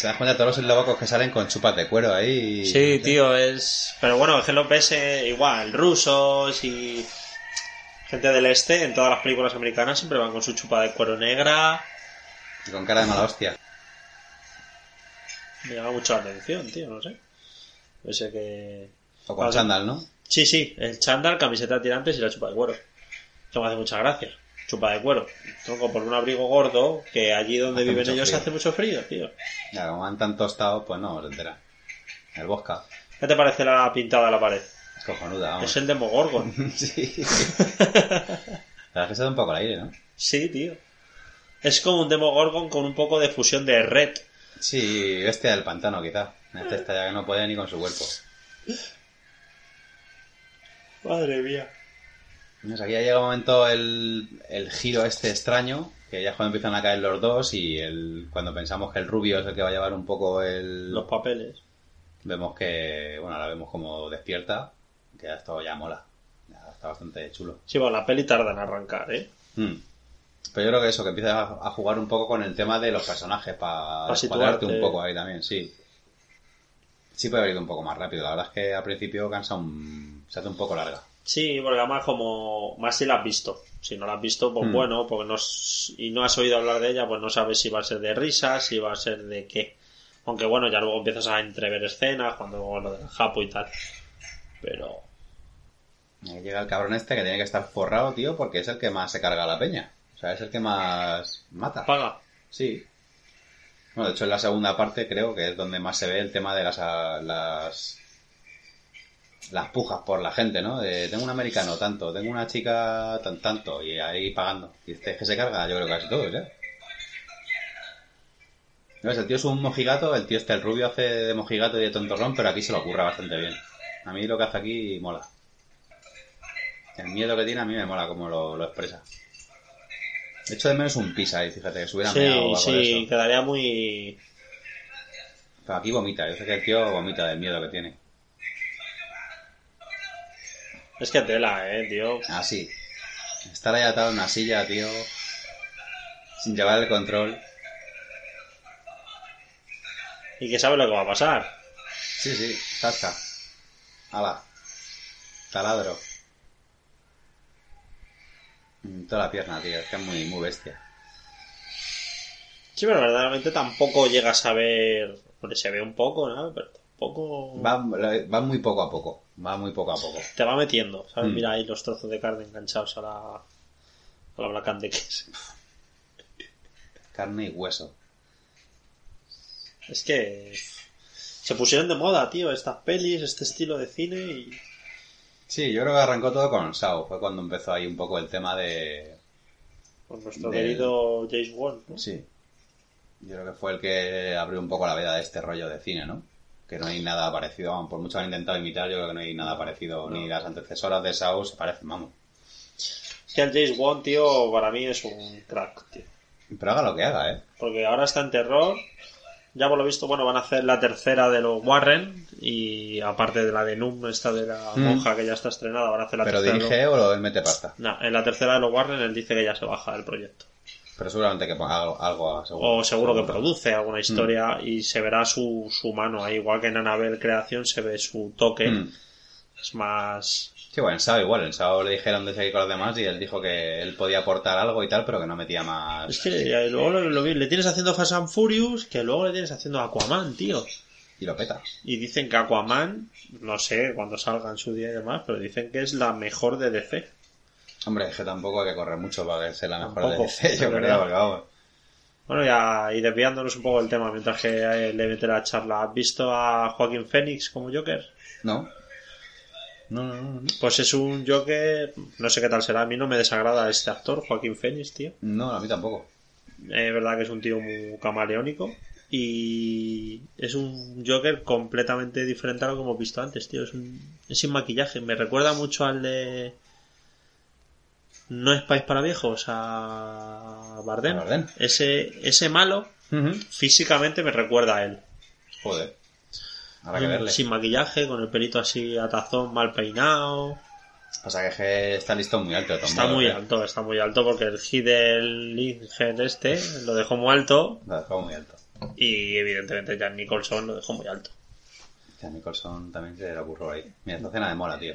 Te das cuenta de todos los eslovacos que salen con chupas de cuero ahí. y- Sí, tío, es... Pero bueno, es que los ves eh, igual, rusos y gente del este, en todas las películas americanas siempre van con su chupa de cuero negra. Y con cara de mala hostia. Me llama mucho la atención, tío, no sé. Ese que... O con chándal, ¿no? Sí, sí, el chándal, camiseta de tirantes y la chupa de cuero. Eso me hace mucha gracia. Chupa de cuero. Tronco por un abrigo gordo que allí donde Hace viven ellos frío. hace mucho frío, tío. Ya, como van tan tostados, pues no, se entera. El bosca. ¿Qué te parece la pintada de la pared? Es cojonuda, vamos. Es el Demogorgon. sí. La verdad es que se da un poco al aire, ¿no? sí, tío. Es como un Demogorgon con un poco de fusión de red. Sí, bestia del pantano, quizá. Este está ya que no puede ni con su cuerpo. Madre mía. Aquí ya llega un momento el, el giro este extraño, que ya es cuando empiezan a caer los dos y el, cuando pensamos que el rubio es el que va a llevar un poco el... Los papeles. Vemos que, bueno, la vemos como despierta, que esto ya mola. Ya está bastante chulo. Sí, bueno, la peli tarda en arrancar, ¿eh? Mm. Pero yo creo que eso, que empieza a, jugar un poco con el tema de los personajes para Pa' situarte. un poco ahí también, sí. Sí puede haber ido un poco más rápido. La verdad es que al principio cansa un... se hace un poco larga. Sí, porque además como... Más si la has visto. Si no la has visto, pues Hmm. bueno, porque no... Y no has oído hablar de ella, pues no sabes si va a ser de risas, si va a ser de qué. Aunque bueno, ya luego empiezas a entrever escenas, cuando lo del Japo y tal. Pero... Ahí llega el cabrón este que tiene que estar forrado, tío, porque es el que más se carga a la peña. O sea, es el que más mata. Paga. Sí. Bueno, de hecho en la segunda parte creo que es donde más se ve el tema de las las las pujas por la gente, ¿no? De tengo un americano tanto, tengo una chica tan tanto y ahí pagando. Y este es que se carga, yo creo que casi todos, ¿eh? ¿Ves? El tío es un mojigato, el tío este, el rubio hace de mojigato y de tontorrón, pero aquí se lo ocurra bastante bien. A mí lo que hace aquí mola. El miedo que tiene a mí me mola como lo, lo expresa. De hecho, de menos un pisa ahí, fíjate, que o Sí, sí, quedaría muy... Pero aquí vomita, yo sé que el tío vomita del miedo que tiene. Es que tela, eh, tío. Así. Estar ahí atado en una silla, tío. Sin llevar el control. Y que sabe lo que va a pasar. Sí, sí, tasca. Ala. Taladro. Mm, Toda la pierna, tío. Es que es muy, muy bestia. Sí, pero verdaderamente tampoco llega a saber... Porque se ve un poco, ¿no? Pero poco... Va, va muy poco a poco. Va muy poco a poco. Te va metiendo, ¿sabes? Mm. Mira ahí los trozos de carne enganchados a la, a la Black and Deckers. Carne y hueso. Es que se pusieron de moda, tío, estas pelis, este estilo de cine y... Sí, yo creo que arrancó todo con Sao. Fue cuando empezó ahí un poco el tema de... Con nuestro Del- querido James Wan, ¿no? Sí. Yo creo que fue el que abrió un poco la veda de este rollo de cine, ¿no? Que no hay nada parecido, vamos, por mucho que han intentado imitar, yo creo que no hay nada parecido, ni las antecesoras de Sao se parecen, vamos. Es que el James Wan, tío, para mí es un crack, tío. Pero haga lo que haga, ¿eh? Porque ahora está en terror. Ya por lo visto, bueno, van a hacer la tercera de los Warren. Y aparte de la de Noom, esta de la Mm. monja que ya está estrenada, van a hacer la Pero tercera. de dirige o él mete pasta. No, en la tercera de los Warren él dice que ya se baja del proyecto. Pero seguramente que ponga algo, algo seguro. O seguro que produce alguna historia y se verá su, su mano ahí. Igual que en Annabelle Creación se ve su toque. Mm. Es más. Sí, bueno, en Sao igual. En Sao le dijeron de seguir con los demás y él dijo que él podía aportar algo y tal, pero que no metía más. Es que luego lo, lo vi- le tienes haciendo Fast and Furious, que luego le tienes haciendo Aquaman, tío. Y lo peta. Y dicen que Aquaman, no sé cuándo salga en su día y demás, pero dicen que es la mejor de DC. Hombre, es que tampoco hay que correr mucho para que sea la mejor Tampoco, de DC, yo verdad. creo, porque vamos. Bueno, ya, y desviándonos un poco del tema mientras que eh, le mete la charla. ¿Has visto a Joaquín Phoenix como Joker? No. No, no, no. no. Pues es un Joker, no sé qué tal será, a mí no me desagrada este actor, Joaquín Phoenix, tío. No, a mí tampoco. Es verdad que es un tío muy camaleónico y es un Joker completamente diferente a lo que hemos visto antes, tío. Es, un- es sin maquillaje, me recuerda mucho al de... No es país para viejos, a Bardem. A Bardem. Ese, ese malo físicamente me recuerda a él. Joder. Habrá que verle. Sin maquillaje, con el pelito así atazón, mal peinado. Pasa que está listo muy alto. Está muy ¿eh? alto, está muy alto porque el hit del Ingen este lo dejó muy alto Lo ha dejado muy alto. y evidentemente Jan Nicholson lo dejó muy alto. A Nicholson también se le ocurrió ahí. Mira, esta escena de mola, tío.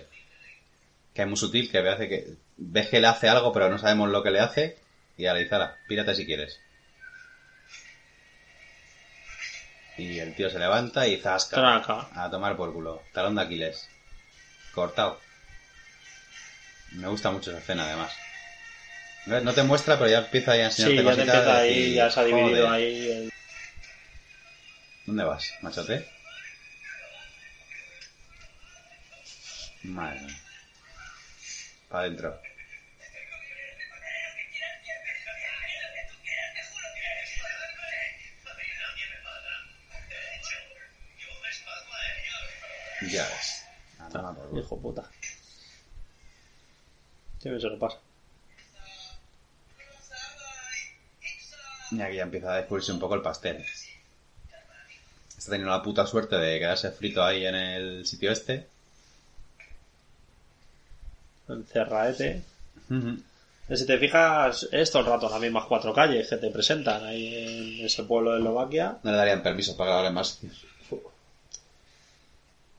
Que es muy sutil, que hace que... Ves que le hace algo, pero no sabemos lo que le hace. Y "Hala, pírate si quieres. Y el tío se levanta y zasca. Traca. A tomar por culo. Talón de Aquiles. Cortado. Me gusta mucho esa escena, además. No te muestra, pero ya empieza ahí a Sí, enseñarte ya te empieza de ahí, ya se ha dividido "Joder, ahí. el- ¿Dónde vas, machote? Madre mía. Para adentro. Ya ves. A tomar por culo. Hijo puta. ¿Qué se lo pasa? Y aquí ya empieza a descubrirse un poco el pastel. Está teniendo la puta suerte de quedarse frito ahí en el sitio este. El cerraete. Si te fijas, es todo el rato las mismas cuatro calles que te presentan ahí en ese pueblo de Eslovaquia. No le darían permiso para grabar más.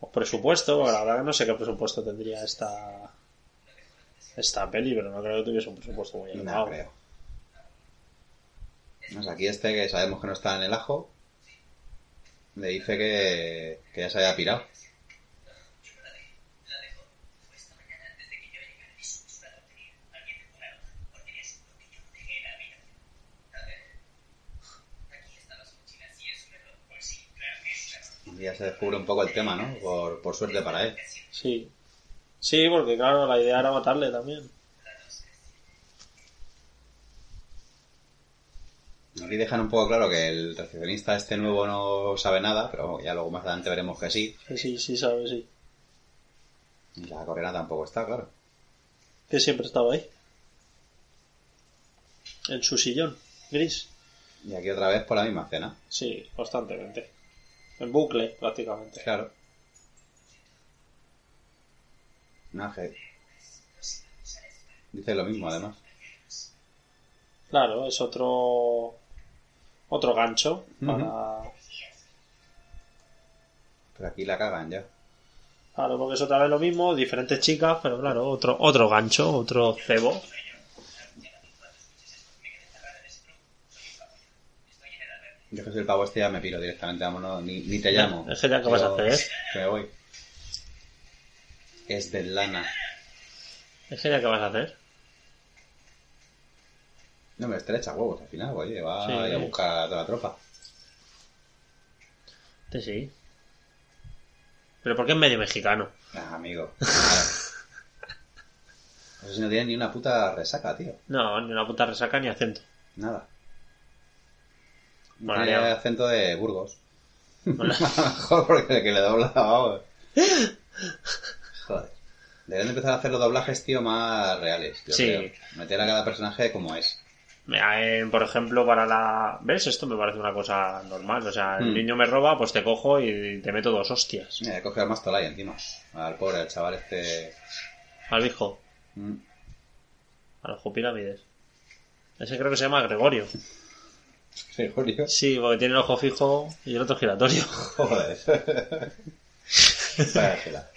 O presupuesto, porque la verdad que no sé qué presupuesto tendría esta esta peli, pero no creo que tuviese un presupuesto muy No elevado. creo. Pues aquí este que sabemos que no está en el ajo. Le dice que, que ya se había pirado. Ya se descubre un poco el tema, ¿no? Por, por suerte para él. Sí. Sí, porque claro, la idea era matarle también. Aquí dejan un poco claro que el recepcionista este nuevo no sabe nada, pero ya luego más adelante veremos que sí. Sí, sí, sí, sabe, sí. Y la coreana tampoco está, claro. Que siempre estaba ahí. En su sillón, gris. Y aquí otra vez por la misma cena. Sí, constantemente. En bucle, prácticamente. Claro. No, que... Dice lo mismo, además. Claro, es otro otro gancho para Pero aquí la cagan ya. claro porque es otra vez lo mismo diferentes chicas pero claro otro otro gancho otro cebo Yo que soy el pavo este ya me piro directamente, vámonos, ni, ni te llamo. Es que ya, ¿qué vas a hacer? Que me voy. Es de lana. Es que ya que vas a hacer. No me estrecha huevos al final, oye, va Sí. a buscar a toda la tropa. Este sí. Pero ¿por qué es medio mexicano? Ah, amigo. Claro. Eso si no tiene ni una puta resaca, tío. No, ni una puta resaca ni acento. Nada. No Molaría. tiene acento de Burgos. Mola- A lo mejor porque el que le dobla, vamos. Joder. Deberían de empezar a hacer los doblajes, tío, más reales. Yo Sí. creo. Meter a cada personaje como es. Mira, eh, por ejemplo, para la... ¿Ves? Esto me parece una cosa normal. O sea, el Hmm. niño me roba, pues te cojo y te meto dos hostias. Mira, he cogido al Mastolai encima. Al pobre, al chaval este. Al hijo. Mm. Al ojo pirámides. Ese creo que se llama Gregorio. Gregorio. Sí, porque tiene el ojo fijo y el otro giratorio. Joder. Vaya.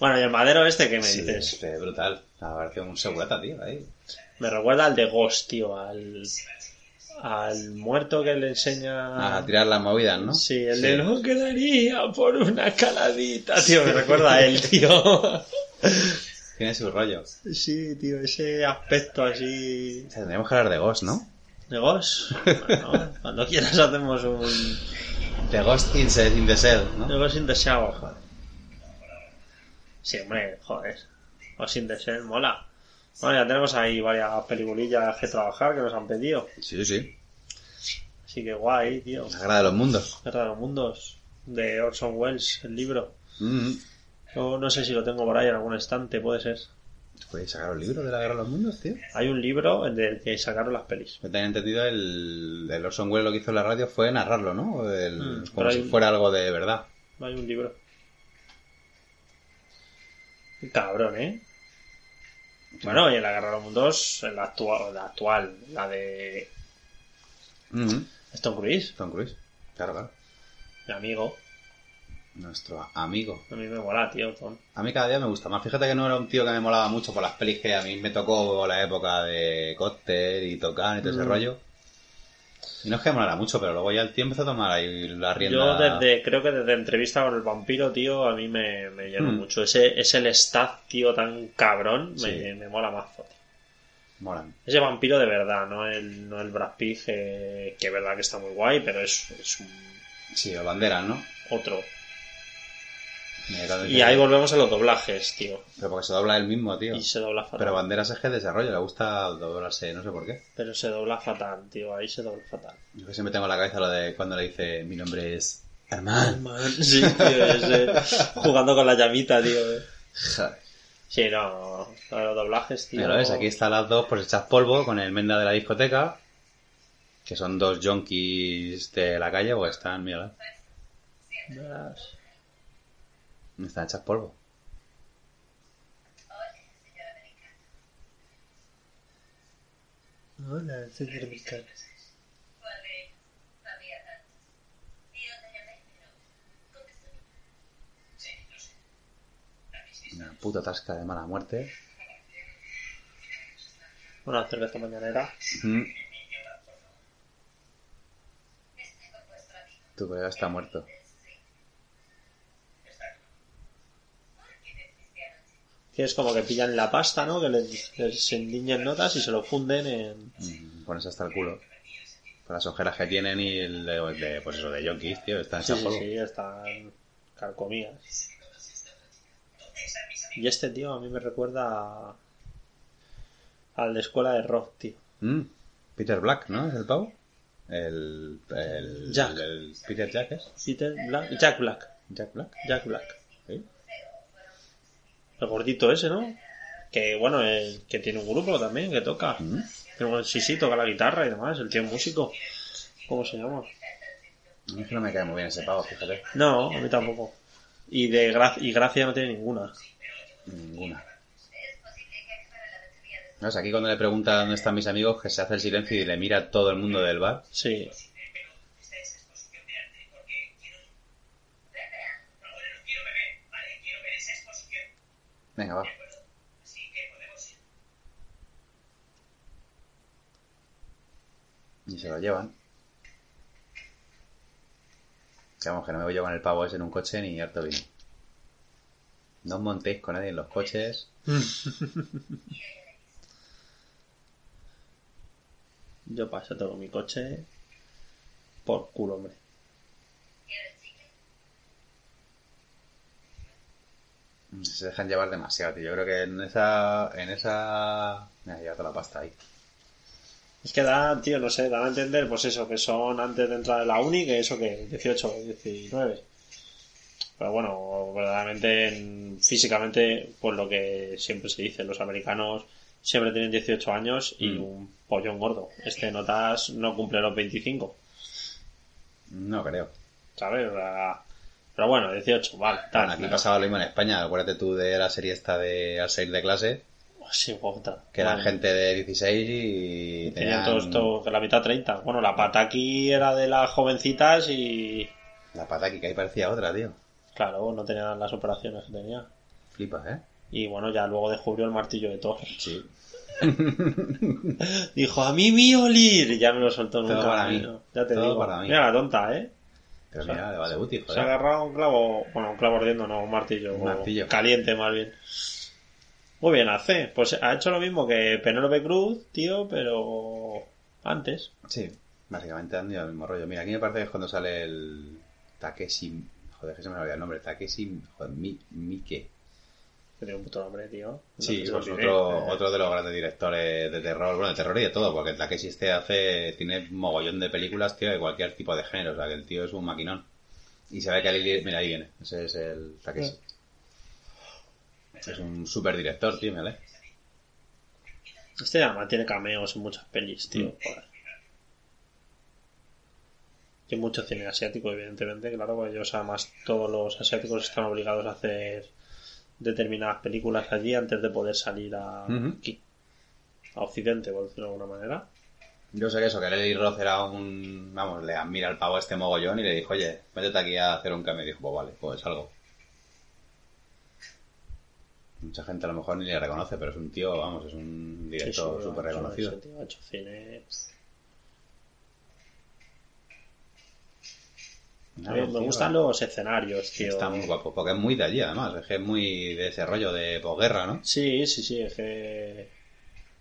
Bueno, y el madero este, ¿qué me Sí, dices? este, brutal. Ha parecido un segurata, tío, ahí. Me recuerda al de Ghost, tío, al... Al muerto que le enseña... A tirar las movidas, ¿no? Sí, el de no quedaría por una caladita, tío, me recuerda a él, tío. Tiene su rollo. Sí, tío, ese aspecto así... Tendríamos que hablar de Ghost, ¿no? ¿De Ghost? Bueno, cuando quieras hacemos un... De Ghost in, the- in the ¿no? Ghost in the Shell, joder. Sí, hombre, joder. Ghost in the Shell mola. Bueno, ya tenemos ahí varias peliculillas que trabajar que nos han pedido. Sí, sí. Así que guay, tío. La guerra de los mundos. Guerra de los Mundos. De Orson Welles, el libro. Mm. Yo no sé si lo tengo por ahí en algún estante, puede ser. ¿Puedes sacar un libro de la guerra de los mundos, tío? Hay un libro en el que sacaron las pelis. Me tenía entendido el, el Orson Welles lo que hizo en la radio fue narrarlo, ¿no? El- Mm, como si hay- fuera algo de verdad. Hay un libro. Cabrón, ¿eh? Bueno, y en la Guerra de los Mundos, en la actual, la, actual, la de Mm. Stone Cruise, Tom Cruise. Claro, claro. mi amigo. Nuestro amigo. A mí me mola, tío. Tom. A mí cada día me gusta más. Fíjate que no era un tío que me molaba mucho por las pelis que a mí me tocó la época de Cóctel y Tocan y todo ese Mm. rollo. Y no es que me molara mucho, pero luego ya el tío empezó a tomar ahí la rienda. Yo desde, creo que desde entrevista con el vampiro, tío, a mí me, me llenó Mm. mucho. Ese, ese Lestat, tío, tan cabrón, me, Sí. me mola mazo. tío. Molan. Ese vampiro de verdad, no el, no el Brad Pitt, eh, que es verdad que está muy guay, pero es, es un Sí, o banderas, ¿no? otro. Y ahí volvemos a los doblajes, tío. Pero porque se dobla él mismo, tío. Y se dobla fatal. Pero banderas es que desarrollo, le gusta doblarse, no sé por qué. Pero se dobla fatal, tío. Ahí se dobla fatal. Yo que siempre tengo en la cabeza lo de cuando le dice mi nombre es Armand. Sí, tío, ese, jugando con la llamita, tío. Joder. Sí, no, los doblajes, tío. Mira, lo ves, aquí están las dos pues hechas polvo con el menda de la discoteca. Que son dos junkies de la calle, pues están, mira, Verás. Están hechas polvo. Hola, señor americano. Una puta tasca de mala muerte. Una cerveza mañanera. Mm. Tu colega está muerto. Que es como que pillan la pasta, ¿no? Que les, les endiñan notas y se lo funden en... Mm, Pones hasta el culo. Con las ojeras que tienen y el de, de, pues eso, de junkies, tío, están Sí, sí, sí, están carcomidas. Y este tío a mí me recuerda a- al de escuela de rock, tío. Mm. Peter Black, ¿no? ¿Es el pavo? El, el, Jack. el Peter Jack es. Peter Black, Jack Black. Jack Black. Jack Black. ¿Sí? El gordito ese, ¿no? Que bueno, el, que tiene un grupo también, que toca. Mm. Pero sí, sí, toca la guitarra y demás, el tío es músico. ¿Cómo se llama? A mí es que no me cae muy bien ese pavo, fíjate. No, a mí tampoco. Y de gra- y gracia no tiene ninguna. Ninguna. No, o sea, aquí cuando le pregunta dónde están mis amigos, que se hace el silencio y le mira a todo el mundo del bar. Sí. Venga, va. Y se lo llevan. Vamos, que no me voy yo con el pavo ese en un coche ni harto vino. No os montéis con nadie en los coches. Yo paso todo mi coche por culo, hombre. Se dejan llevar demasiado, tío. Yo creo que en esa... En esa... Mira, ya toda la pasta ahí. Es que da, tío, no sé, dan a entender, pues eso, que son antes de entrar en la uni, que eso que 18, 19. Pero bueno, verdaderamente, en- físicamente, pues lo que siempre se dice, los americanos siempre tienen 18 años y Mm. un pollón gordo. Este notas no cumple los 25, No creo. ¿sabes? O sea, pero bueno, 18, vale, tal. Bueno, aquí pasaba lo mismo en España. Acuérdate tú de la serie esta de Al salir de clase, Sí, puta. que eran gente de 16 y Tenían tenían... todos, la mitad 30. Bueno, la Pataki era de las jovencitas y. La pataki que ahí parecía otra, tío. Claro, no tenían las operaciones que tenía. Flipas, ¿eh? Y bueno, ya luego descubrió el martillo de Thor. Sí. Dijo, a mí mi olir. Y ya me lo soltó Todo nunca. para mí. ¿no? Ya te Todo digo. para mí. Mira la tonta, ¿eh? Pero mira, le Se ha agarrado un clavo. Bueno, un clavo ardiendo, no, un martillo. Un martillo. Caliente, más bien. Muy bien, hace. Pues ha hecho lo mismo que Penélope Cruz, tío, pero. Antes. Sí, básicamente han ido al mismo rollo. Mira, aquí me parece que es cuando sale el Takeshi... Joder, que se me olvidó el nombre. Takeshi... Joder, Mi... Mike. Que tiene un puto nombre, tío. Sí, No pues otro, otro de los grandes directores de terror, bueno, de terror y de todo, porque el Takeshi este hace, tiene mogollón de películas, tío, de cualquier tipo de género, o sea, que el tío es un maquinón. Y se ve que ahí, mira, ahí viene, ese es el Takeshi. Es un super director, tío, ¿vale? Este además tiene cameos en muchas pelis, tío. Mm. joder. Y mucho cine asiático, evidentemente, claro, porque ellos además todos los asiáticos están obligados a hacer determinadas películas allí antes de poder salir a, aquí, a Occidente, por decirlo de alguna manera. Yo sé que eso, que Lely Roth era un, vamos, le admira al pavo este mogollón y le dijo, oye, métete aquí a hacer un cambio. Y dijo, pues vale, pues algo. Mucha gente a lo mejor ni le reconoce, pero es un tío, vamos, es un director sí, súper reconocido. ese tío ha hecho cine. A Nada, me gustan los escenarios, tío. Está muy guapo, porque es muy de allí además, es que es muy de ese rollo de posguerra, ¿no? Sí, sí, sí, es que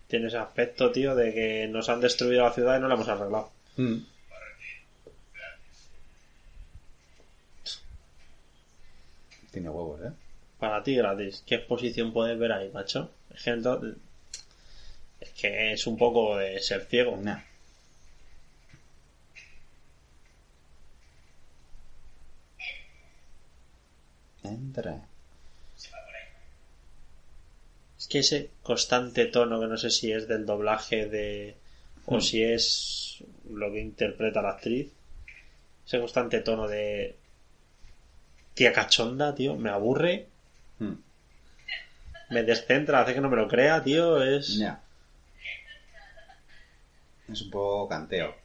tiene ese aspecto, tío, de que nos han destruido la ciudad y no la hemos arreglado. Mm. Tiene huevos, ¿eh? Para ti gratis. ¿Qué exposición puedes ver ahí, macho? Es que, es que es un poco de ser ciego. Nah. Entra. Es que ese constante tono que no sé si es del doblaje de o Hmm. si es lo que interpreta la actriz. Ese constante tono de tía cachonda, tío, me aburre, Mm. me descentra, hace que no me lo crea, tío, es Ya. Es un poco canteo.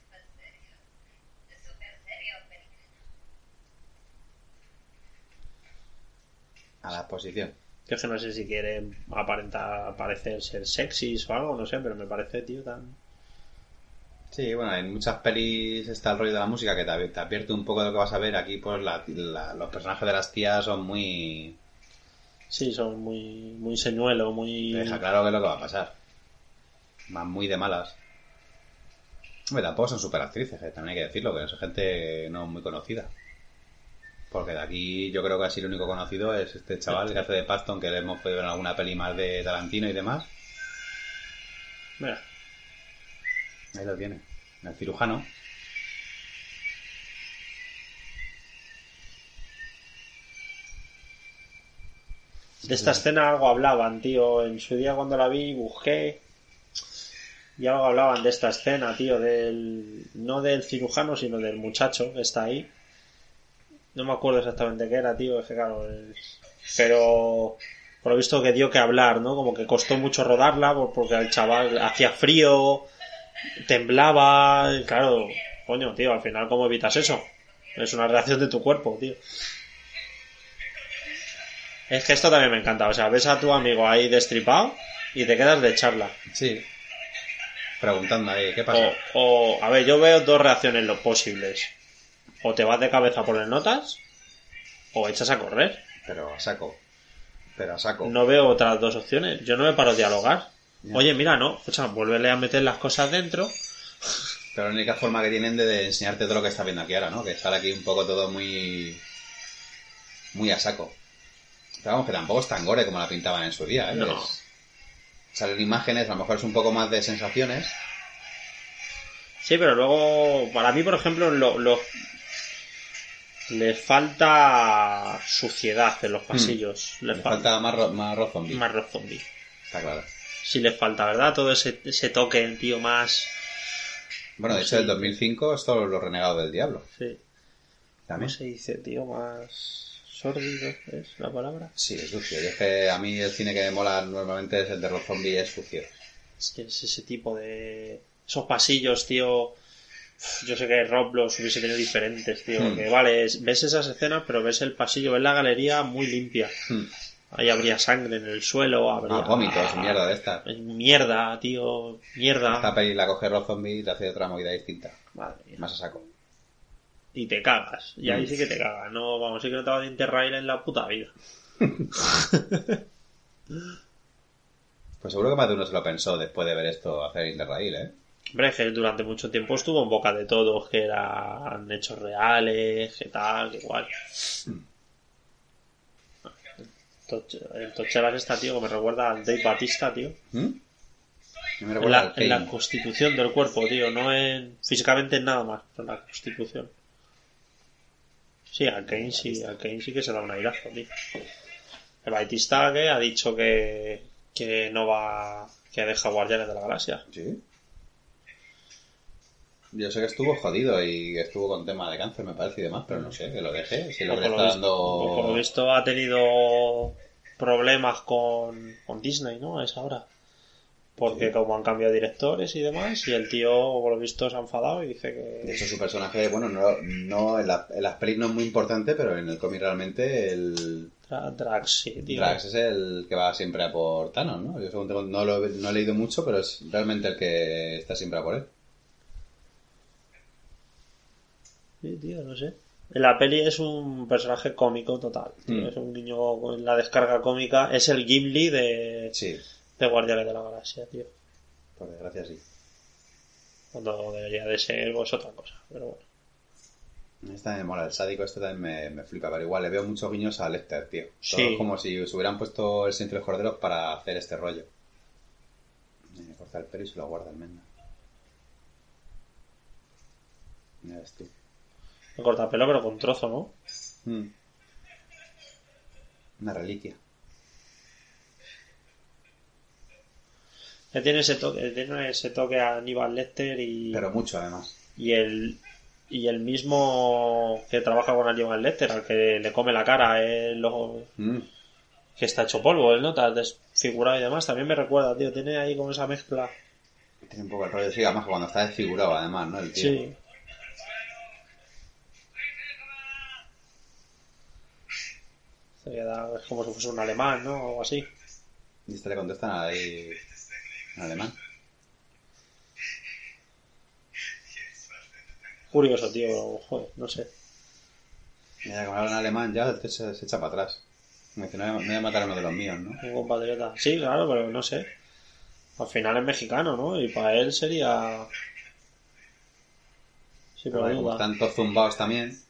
A la exposición. Yo es que no sé si quiere aparentar parecer ser sexy o algo, no sé, pero me parece, tío, tan Sí, bueno, en muchas pelis está el rollo de la música que te, te advierte un poco de lo que vas a ver. Aquí, pues, la- la- los personajes de las tías son muy... Sí, son muy, muy señuelo, muy... Te deja claro qué es lo que va a pasar. Van muy de malas. Hombre, tampoco son super actrices, eh, también hay que decirlo, que son gente no muy conocida. Porque de aquí yo creo que así el único conocido es este chaval que hace de Paston, que le hemos podido ver en alguna peli más de Tarantino y demás. Mira, Ahí lo tiene. El cirujano. de esta escena algo hablaban, tío. En su día cuando la vi busqué y algo hablaban de esta escena, tío, del no del cirujano, sino del muchacho que está ahí. No me acuerdo exactamente qué era, tío, es que claro, es- pero por lo visto que dio que hablar, ¿no? Como que costó mucho rodarla por- porque el chaval hacía frío, temblaba, y claro, coño, tío, al final cómo evitas eso? Es una reacción de tu cuerpo, tío. Es que esto también me encanta, o sea, ves a tu amigo ahí destripado y te quedas de charla. Sí. Preguntando ahí, ¿qué pasa? O, o, a ver, yo veo dos reacciones lo posibles. O te vas de cabeza por el notas o echas a correr. Pero a saco. Pero a saco. No veo otras dos opciones. Yo no me paro a dialogar. Oye, mira, no, o sea, vuélvele a meter las cosas dentro. Pero la única forma que tienen de, de enseñarte todo lo que estás viendo aquí ahora, ¿no? Que sale aquí un poco todo muy. muy a saco. Pero vamos, que tampoco es tan gore como la pintaban en su día, ¿eh? No. Es- Salen imágenes, a lo mejor es un poco más de sensaciones. Sí, pero luego, para mí, por ejemplo, lo, lo- le falta suciedad en los pasillos. Le, Hmm. Le falta, más, ro- más arroz zombie. más rock zombie. Está claro. Sí le falta, ¿verdad? Todo ese, ese toque, tío, más... Bueno, de hecho, el 2005 es todo los renegados del diablo. Sí. ¿Cómo También. se dice, tío? Más sórdido, ¿es la palabra? Sí, es sucio. Y es que a mí el cine que me mola normalmente es el de Rob Zombie, es sucio. Es que es ese tipo de... Esos pasillos, tío... Yo sé que Rob los hubiese tenido diferentes, tío. Hmm. Que vale, es- ves esas escenas, pero ves el pasillo, ves la galería muy limpia. Hmm. Ahí habría sangre en el suelo, habría... Ah, vómitos, mierda de esta. Mierda, tío. Mierda. Esta peli la coge Rob Zombie y te hace otra movida distinta. Madre mía. Más a saco. Y te cagas. Y ahí Mm. sí que te cagas. No, vamos, sí que no te vas a enterrar en la puta vida. Pues seguro que más de uno se lo pensó después de ver esto hacer Interrail, ¿eh? Hombre, que durante mucho tiempo estuvo en boca de todos, que eran hechos reales, que tal, que igual. El Tocheras está, tío, que me recuerda al Dave Batista, tío. ¿Mm? Me En la, en la constitución del cuerpo, tío. No en físicamente en nada más, pero en la constitución. Sí, al Kane sí, al Kane sí que se da un airazo, tío. El Batista que ha dicho que, que no va, que deja Guardianes de la Galaxia. Sí. Yo sé que estuvo jodido y estuvo con tema de cáncer, me parece, y demás, pero no sé, que lo deje. Si lo por, lo está visto, o por lo dando... visto ha tenido problemas con, con Disney, ¿no? A esa hora. Porque Sí. como han cambiado directores y demás, y el tío, por lo visto, se ha enfadado y dice De que... hecho, su personaje, bueno, no, no en, la- en las pelis no es muy importante, pero en el cómic realmente el Dra- Drax, sí, tío. Drax es el que va siempre a por Thanos, ¿no? Yo según tengo- no lo no he leído mucho, pero es realmente el que está siempre a por él. Sí, tío, no sé. En la peli es un personaje cómico total. tío. Mm. Es un niño con la descarga cómica. Es el Gimli de, Sí, de Guardianes de la Galaxia, tío. por desgracia sí. Cuando debería de ser, pues otra cosa. Pero bueno. Esta me mola, el sádico este también me, me flipa, pero igual le veo muchos guiños a Lecter, tío. Todo Sí. como si se hubieran puesto el centro de corderos para hacer este rollo. Me corta el pelo y se lo guarda el menda. Mira ves tú. Me corta pelo, pero con trozo, ¿no? Mm. Una reliquia. Ya tiene ese toque, tiene ese toque a Aníbal Lecter y, Pero mucho además. y el y el mismo que trabaja con Aníbal Lecter, al que le come la cara, el ojo Mm. que está hecho polvo, el nota desfigurado y demás, también me recuerda, tío, tiene ahí como esa mezcla. Tiene un poco el rollo, sí, además cuando está desfigurado además, ¿no? El tío. Sí. Es como si fuese un alemán, ¿no? O algo así. Y este le contestan ahí en alemán. Curioso, tío, joder, no sé. Mira, como hablan alemán ya, se, se echa para atrás. Me dice, no voy a- me voy a matar a uno de los míos, ¿no? Un compatriota. Sí, claro, pero no sé. Al final es mexicano, ¿no? Y para él sería. Sí, Pero pero como están todos zumbados también.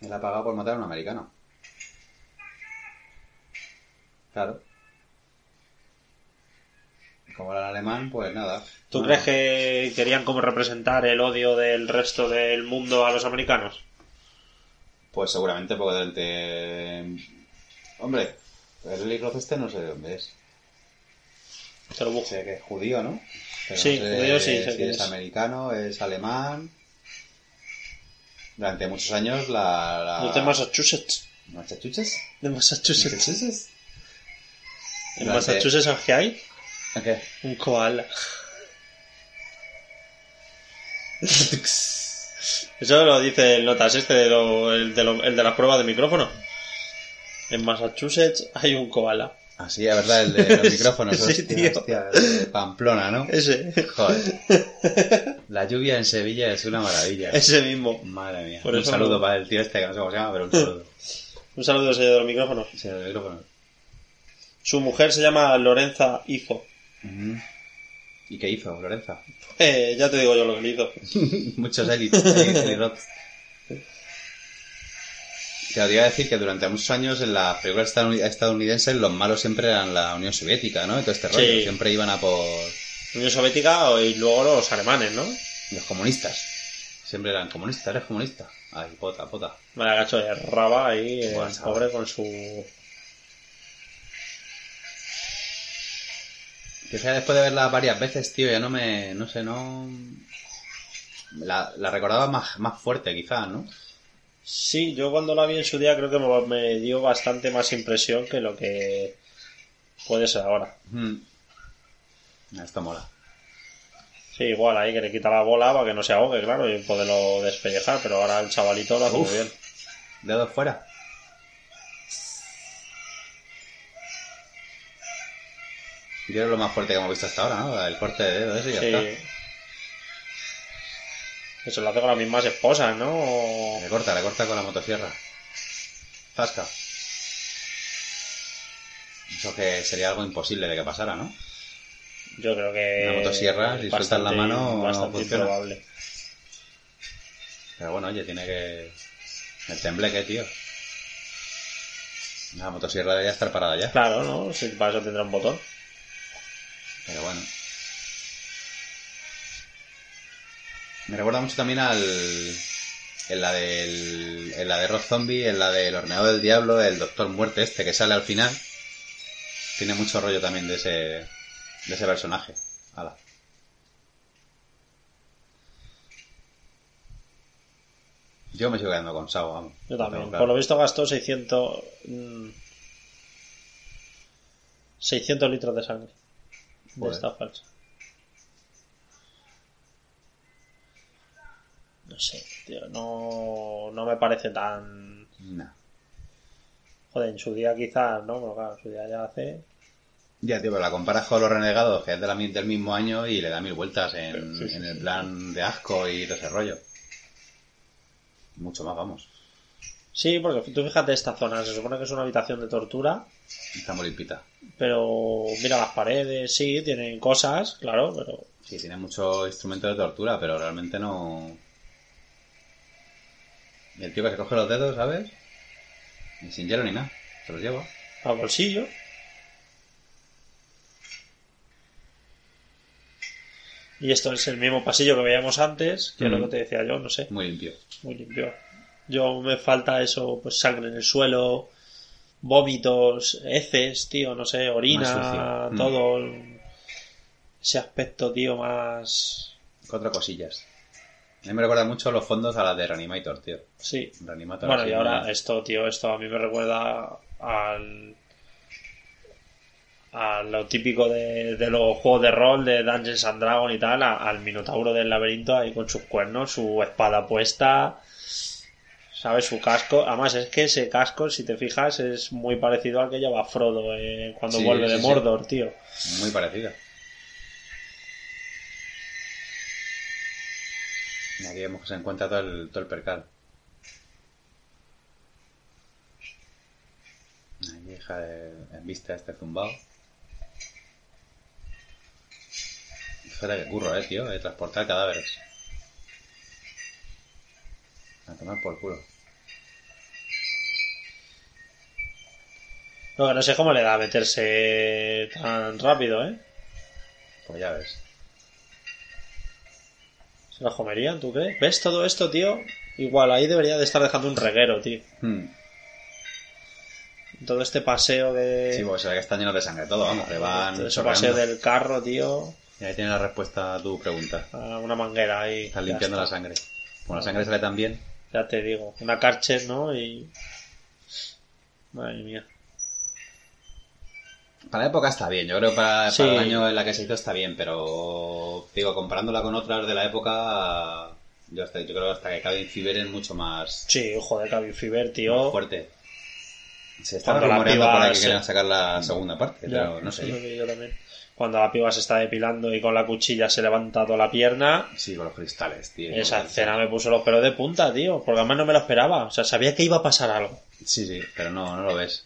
Él ha pagado por matar a un americano. Claro. Como era en alemán, pues nada. ¿Tú crees que querían como representar el odio del resto del mundo a los americanos? Pues seguramente porque delante... Hombre, el Roth este no sé de dónde es. Te lo busco. Sé que es judío, ¿no? Pero Sí, no sé judío sí, sé si que es, es. americano, es alemán. Durante muchos años la... de Massachusetts. ¿Massachusetts? De Massachusetts. ¿Massachusetts? En Durante- Massachusetts, ¿sabes qué hay? ¿A qué? Un koala. Eso lo dice el notas este, de lo- el, de lo- el de las pruebas de micrófono. En Massachusetts hay un koala. Ah, sí, es verdad, el de los micrófonos. Sí, hostia, tío. hostia, el de Pamplona, ¿no? Ese. Joder. La lluvia en Sevilla es una maravilla. Ese mismo. Madre mía. Por un eso saludo no- para el tío este, que no sé cómo se llama, pero un saludo. Un saludo, señor de los micrófonos. Sí, el micrófono. Su mujer se llama Lorenza Izo. ¿Y qué hizo, Lorenza? Eh, ya te digo yo lo que le hizo. Muchos élites. Te iba a decir que durante muchos años en las películas estadoun- estadounidenses los malos siempre eran la Unión Soviética, ¿no? Todo este rollo. Sí. Siempre iban a por Unión Soviética y luego los alemanes, ¿no? los comunistas. Siempre eran comunistas, eres comunista. Ay, pota, pota. Vaya gacho de raba ahí, el pobre con su... Que sea después de verla varias veces, tío, ya no me. No sé, no. La, la recordaba más, más fuerte, quizás, ¿no? Sí, yo cuando la vi en su día creo que me, me dio bastante más impresión que lo que puede ser ahora. Mm. Esto mola. Sí, igual ahí que le quita la bola para que no se ahogue, claro, y poderlo despellejar, pero ahora el chavalito lo hace Uf. muy bien. Dedos fuera. Yo creo lo más fuerte que hemos visto hasta ahora, ¿no? El corte de dedo ese y ya Sí. está. Que se lo hace con las mismas esposas, ¿no? O- Le corta, le corta con la motosierra. Zasca. Eso que sería algo imposible de que pasara, ¿no? Yo creo que... Una motosierra, si sueltas la bastante- mano, no bastante funciona. improbable. Pero bueno, oye, tiene que... El tembleque, tío. La motosierra debería estar parada ya. Claro, ¿no? Sí, para eso tendrá un botón. Pero bueno. Me recuerda mucho también al. En la del. En la de Rob Zombie, en la del Horneado del Diablo, el Doctor Muerte este que sale al final. Tiene mucho rollo también de ese. De ese personaje. Hala. Yo me sigo quedando con Sao, vamos. Yo también. claro. Por lo visto gastó 600... mm, 600 litros de sangre. De esta falsa. No sé, tío. No, no me parece tan... Nah. Joder, en su día quizás, ¿no? Pero claro, en su día ya hace... Ya, tío, pero la comparas con los renegados, que es de la, del mismo año y le da mil vueltas en, sí, en el sí. plan de asco y desarrollo. Mucho más, vamos. Sí, porque tú fíjate esta zona, se supone que es una habitación de tortura, Está muy limpita. pero mira las paredes, sí, tienen cosas, claro, pero Sí, tiene muchos instrumentos de tortura, pero realmente no. Y el tío que se coge los dedos, ¿sabes? Ni sin hielo ni nada. Se los lleva. al bolsillo. Y esto es el mismo pasillo que veíamos antes, que es lo que te decía yo, no sé, Muy limpio. muy limpio. Yo me falta eso, pues sangre en el suelo, vómitos, heces, tío, no sé, orina. Mm. todo ese aspecto, tío, más... Cuatro cosillas. A mí me recuerda mucho los fondos a la de Reanimator, tío. Sí, Reanimator. Bueno, y ahora esto, tío, esto a mí me recuerda al. a lo típico de, de los juegos de rol de Dungeons and Dragons y tal, a- al Minotauro del laberinto ahí con sus cuernos, su espada puesta, ¿sabes? Su casco. Además, es que ese casco, si te fijas, es muy parecido al que lleva Frodo eh, cuando Sí, vuelve sí, de sí. Mordor, tío. Muy parecida. Y aquí vemos que se encuentra todo el, todo el percal. Aquí deja de- en vista este zumbao. Fíjate que curro, eh, tío, de transportar cadáveres. A tomar por culo. Lo que no sé cómo le da a meterse tan rápido, ¿eh? Pues ya ves. ¿Se la comerían, tú crees? ¿Ves todo esto, tío? Igual, ahí debería de estar dejando un reguero, tío. Hmm. Todo este paseo de... Sí, porque se ve que están llenos de sangre todo, vamos, van todo ese chorreando. paseo del carro, tío. Y ahí tienes la respuesta a tu pregunta. a una manguera ahí. Están Ya limpiando la sangre. Como la sangre sale tan bien, Ya te digo. Una Karcher, ¿no? Y... Madre mía. Para la época está bien, yo creo que para, Sí. para el año en la que se hizo está bien, pero digo, comparándola con otras de la época, yo, hasta, yo creo que hasta que Cabin Fever es mucho más, Sí, joder, Cabin Fever, más tío. fuerte. Se la rumoreando por ahí que querían sacar la segunda parte, Ya, pero no sé. que yo también. Cuando la piba se está depilando y con la cuchilla se levanta toda la pierna, Sí, con los cristales, tío. esa escena me puso los pelos de punta, tío. Porque además no me lo esperaba. O sea, sabía que iba a pasar algo. Sí, sí, pero no, no lo ves.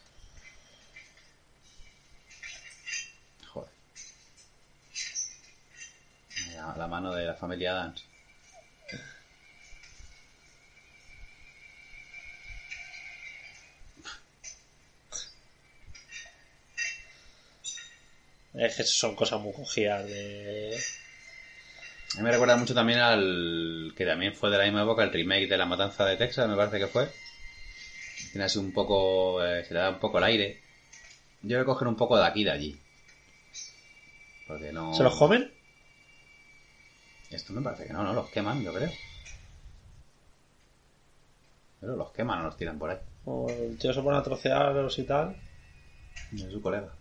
La, la mano de la familia Adams. Es que son cosas muy cogidas de... A mí me recuerda mucho también al que también fue de la misma época, el remake de La Matanza de Texas, me parece que fue. Tiene así un poco, eh, se le da un poco el aire. Yo voy a coger un poco de aquí y de allí. Porque no... ¿Se los comen? Esto me parece que no, no, los queman, yo creo. Pero los queman o los tiran por ahí. O el tío se pone a trocearlos y tal. Es su colega.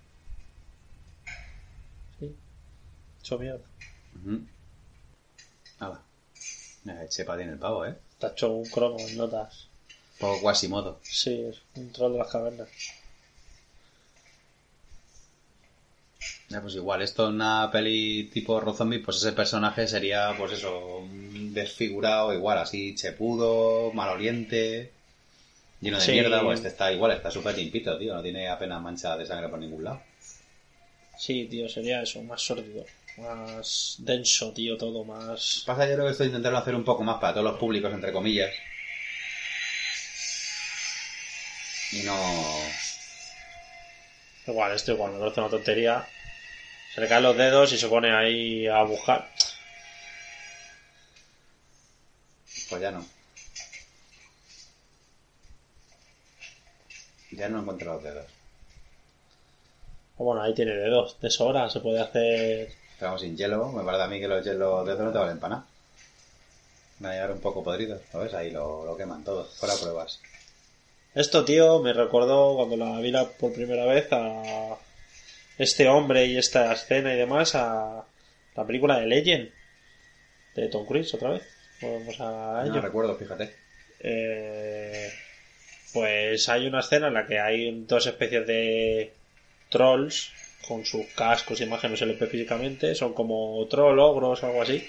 Sí. Hecho mierda. Nada. Mira, Chepa tiene el pavo, ¿eh? Está hecho un cromo en notas. Poco Quasimodo. Sí, es un troll de las cavernas. Ya, pues igual, esto en una peli tipo Rob Zombie, pues ese personaje sería, pues eso, desfigurado, igual, así, chepudo, maloliente, lleno de Sí. mierda, pues este está igual, está súper limpito, tío, no tiene apenas mancha de sangre por ningún lado. Sí, tío, sería eso, más sórdido. Más denso, tío, todo más... Pasa, yo creo que estoy intentando hacer un poco más para todos los públicos, entre comillas. Y no... Igual, esto igual, me parece una tontería. Se le caen los dedos y se pone ahí a buscar. Pues ya no. Ya no encuentro los dedos. O bueno, ahí tiene dedos, de sobra, se puede hacer... Estamos sin hielo, me parece a mí que los hielos dedos no te valen para nada. Van a llegar un poco podridos, ¿lo ves? Ahí lo, lo queman todo, fuera pruebas. Esto, tío, me recordó cuando la vi la- por primera vez a este hombre y esta escena y demás a la película de Legend de Tom Cruise otra vez. Volvemos a ello. No recuerdo, fíjate. Eh, pues hay una escena en la que hay dos especies de trolls con sus cascos y imágenes se les ve físicamente, son como troll, ogros o algo así.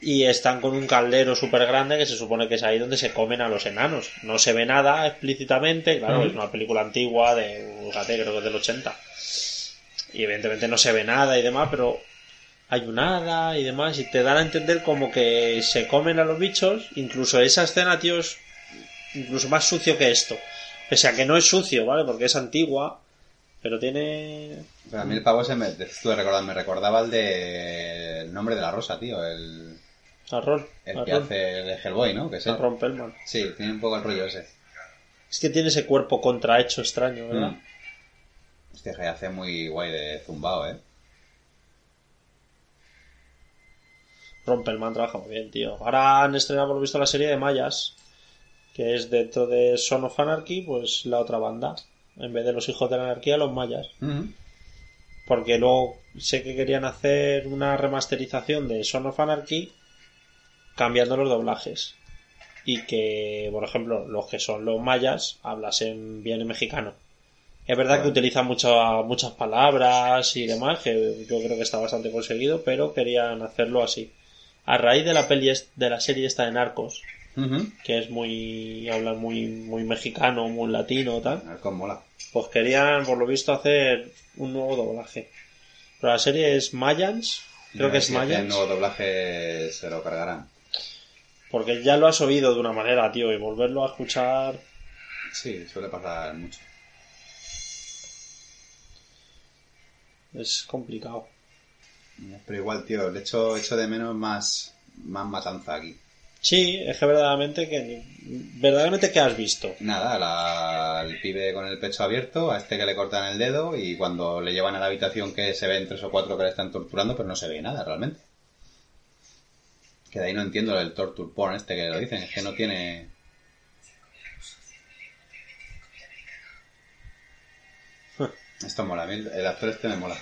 Y están con un caldero súper grande que se supone que es ahí donde se comen a los enanos. No se ve nada explícitamente, claro, es una película antigua de, fíjate, creo que es del 80. Y evidentemente no se ve nada y demás, pero hay un hada y demás, y te dan a entender como que se comen a los bichos. Incluso esa escena, tío, es incluso más sucio que esto. Pese a que no es sucio, ¿vale? Porque es antigua, pero tiene. Pero a mí el pavo se me, estuve recordando, me recordaba el de el nombre de la rosa, tío, el, rol. el que rol, hace el Hellboy, ¿no? Que es él. Ron. Sí, tiene un poco el rollo ese. Es que tiene ese cuerpo contrahecho extraño, ¿verdad? Mm. Hostia, que hace muy guay de zumbao, ¿eh? Ron Perlman trabaja muy bien, tío. Ahora han estrenado, por lo visto, la serie de Mayas, que es dentro de Son of Anarchy, pues la otra banda. En vez de los hijos de la anarquía, los Mayas. Porque luego sé que querían hacer una remasterización de Son of Anarchy cambiando los doblajes. Y que, por ejemplo, los que son los mayas hablasen bien en mexicano. Es verdad que Claro. utilizan mucho- muchas palabras y demás, que yo creo que está bastante conseguido, pero querían hacerlo así. A raíz de la peli de la serie esta de Narcos, que es muy hablan muy muy mexicano, muy latino, tal, A ver cómo mola. pues querían, por lo visto, hacer un nuevo doblaje. Pero la serie es Mayans, creo que es si Mayans, nuevo doblaje se lo cargarán. porque ya lo has oído de una manera, tío, y volverlo a escuchar, Sí, suele pasar mucho. Es complicado. Pero igual, tío, le echo, echo de menos más, más matanza aquí. Sí, es que verdaderamente que verdaderamente que has visto. Nada, la- el pibe con el pecho abierto, a este que le cortan el dedo y cuando le llevan a la habitación que se ven tres o cuatro que le están torturando, pero no se ve nada realmente. Que de ahí no entiendo el torture porn este que lo dicen, es que no tiene... Esto mola, a el actor este me mola.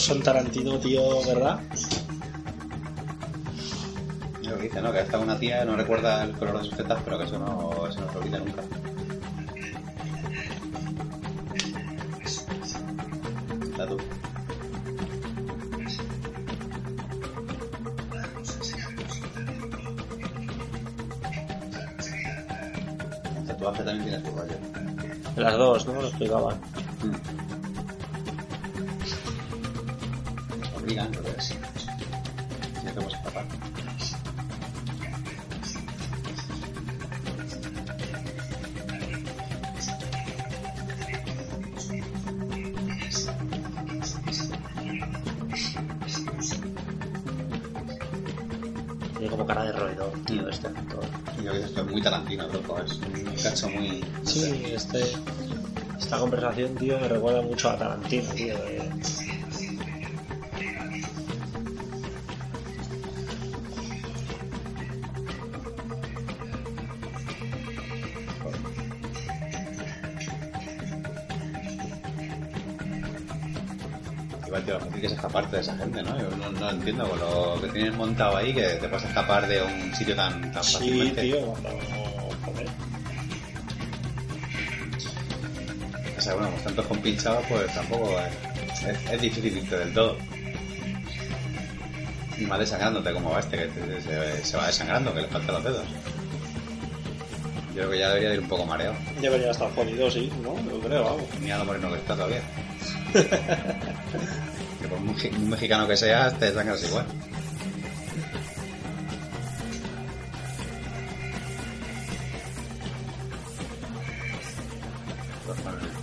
Son Tarantino, tío, ¿verdad? Lo que dice, ¿no? Que está una tía, no recuerda el color de sus tetas, pero que eso no, eso no se olvida nunca. Está tú. El tatuaje también tiene su rollo. Las dos, ¿no? Lo explicaban. Este, esta conversación, tío, me recuerda mucho a Tarantino, tío. Igual, tío, lo fácil que es escaparte de esa gente, ¿no? Yo no, no entiendo con lo que tienes montado ahí, que te puedes escapar de un sitio tan, tan Sí, fácilmente. tío, cuando... sea, bueno, pues pues tampoco es, es, es difícil irte del todo. Y más desangrándote como va este, que te- se, se va desangrando, que le faltan los dedos. Yo creo que ya debería de ir un poco mareado. Debería estar jodido, sí, ¿no? Yo creo, vamos. Mira lo moreno que está todavía. que por muy mexicano que seas, te desangras igual.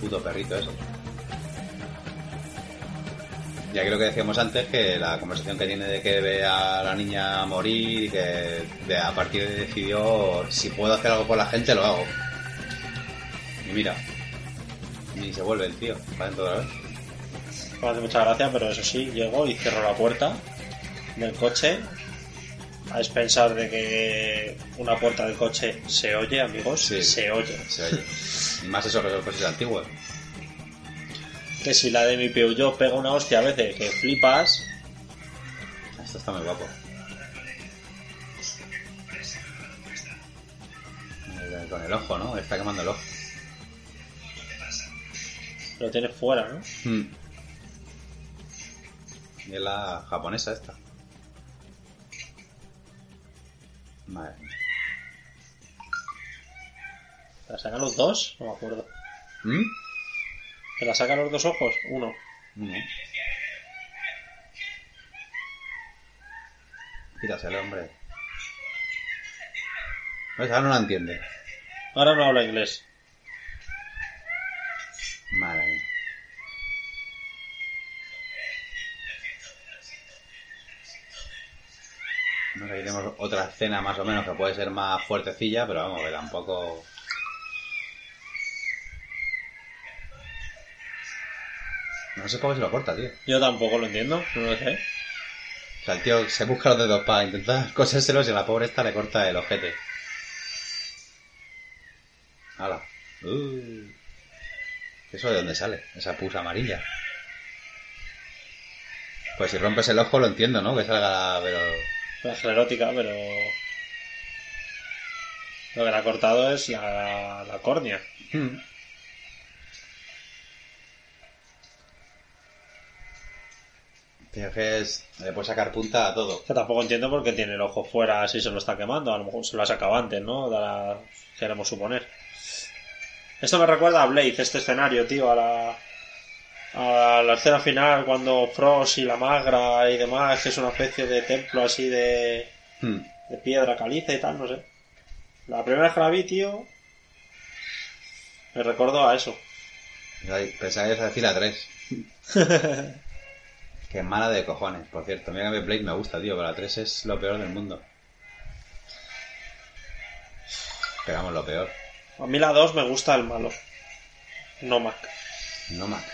Puto perrito eso. Ya creo que decíamos antes que la conversación que tiene de que ve a la niña morir y que de, a partir de decidió si puedo hacer algo por la gente lo hago. Y mira, ni se vuelve el tío, va dentro otra vez. Me hace mucha gracia, pero eso sí, llego y cierro la puerta del coche a expensar de que una puerta del coche se oye, amigos, Sí. se oye. Se oye. Más eso que son cosas antiguas. Que si la de mi Peugeot pega una hostia a veces que flipas, Esto está muy guapo. Con el ojo, ¿no? Está quemando el ojo. lo tienes fuera, ¿no? Hmm. Y es la japonesa esta. Madre mía. ¿La sacan los dos? No me acuerdo. ¿Mm? ¿Te la sacan los dos ojos? Uno. No. Quítaselo, hombre. Pues ahora no la entiende. Ahora no habla inglés. Madre mía. No sé, aquí tenemos otra escena más o menos que puede ser más fuertecilla, pero vamos, que tampoco... No sé por qué se lo corta, tío. Yo tampoco lo entiendo, no lo sé. O sea, el tío se busca los dedos para intentar cosérselos y a la pobre esta le corta el ojete. ¡Hala! Uh. ¿Eso de dónde sale? Esa pus amarilla. Pues si rompes el ojo lo entiendo, ¿no? Que salga... Pero... La esclerótica, pero... Lo que le ha cortado es la, la córnea. Hmm. Tienes que le puede sacar punta a todo. O sea, tampoco entiendo por qué tiene el ojo fuera si se lo está quemando. A lo mejor se lo ha sacado antes, ¿no? La... queremos suponer. Esto me recuerda a Blade, este escenario, tío, a la, a la escena final cuando Frost y la magra y demás, que es una especie de templo así de, hmm. de piedra caliza y tal, no sé. La primera vez que la vi, tío, me recordó a eso. Pensaba que ibas a decir la 3. Que mala de cojones, por cierto. Mira que Blade me gusta, tío, pero la 3 es lo peor del mundo. Pegamos lo peor. A mí la 2 me gusta el malo. Nomac. Nomac.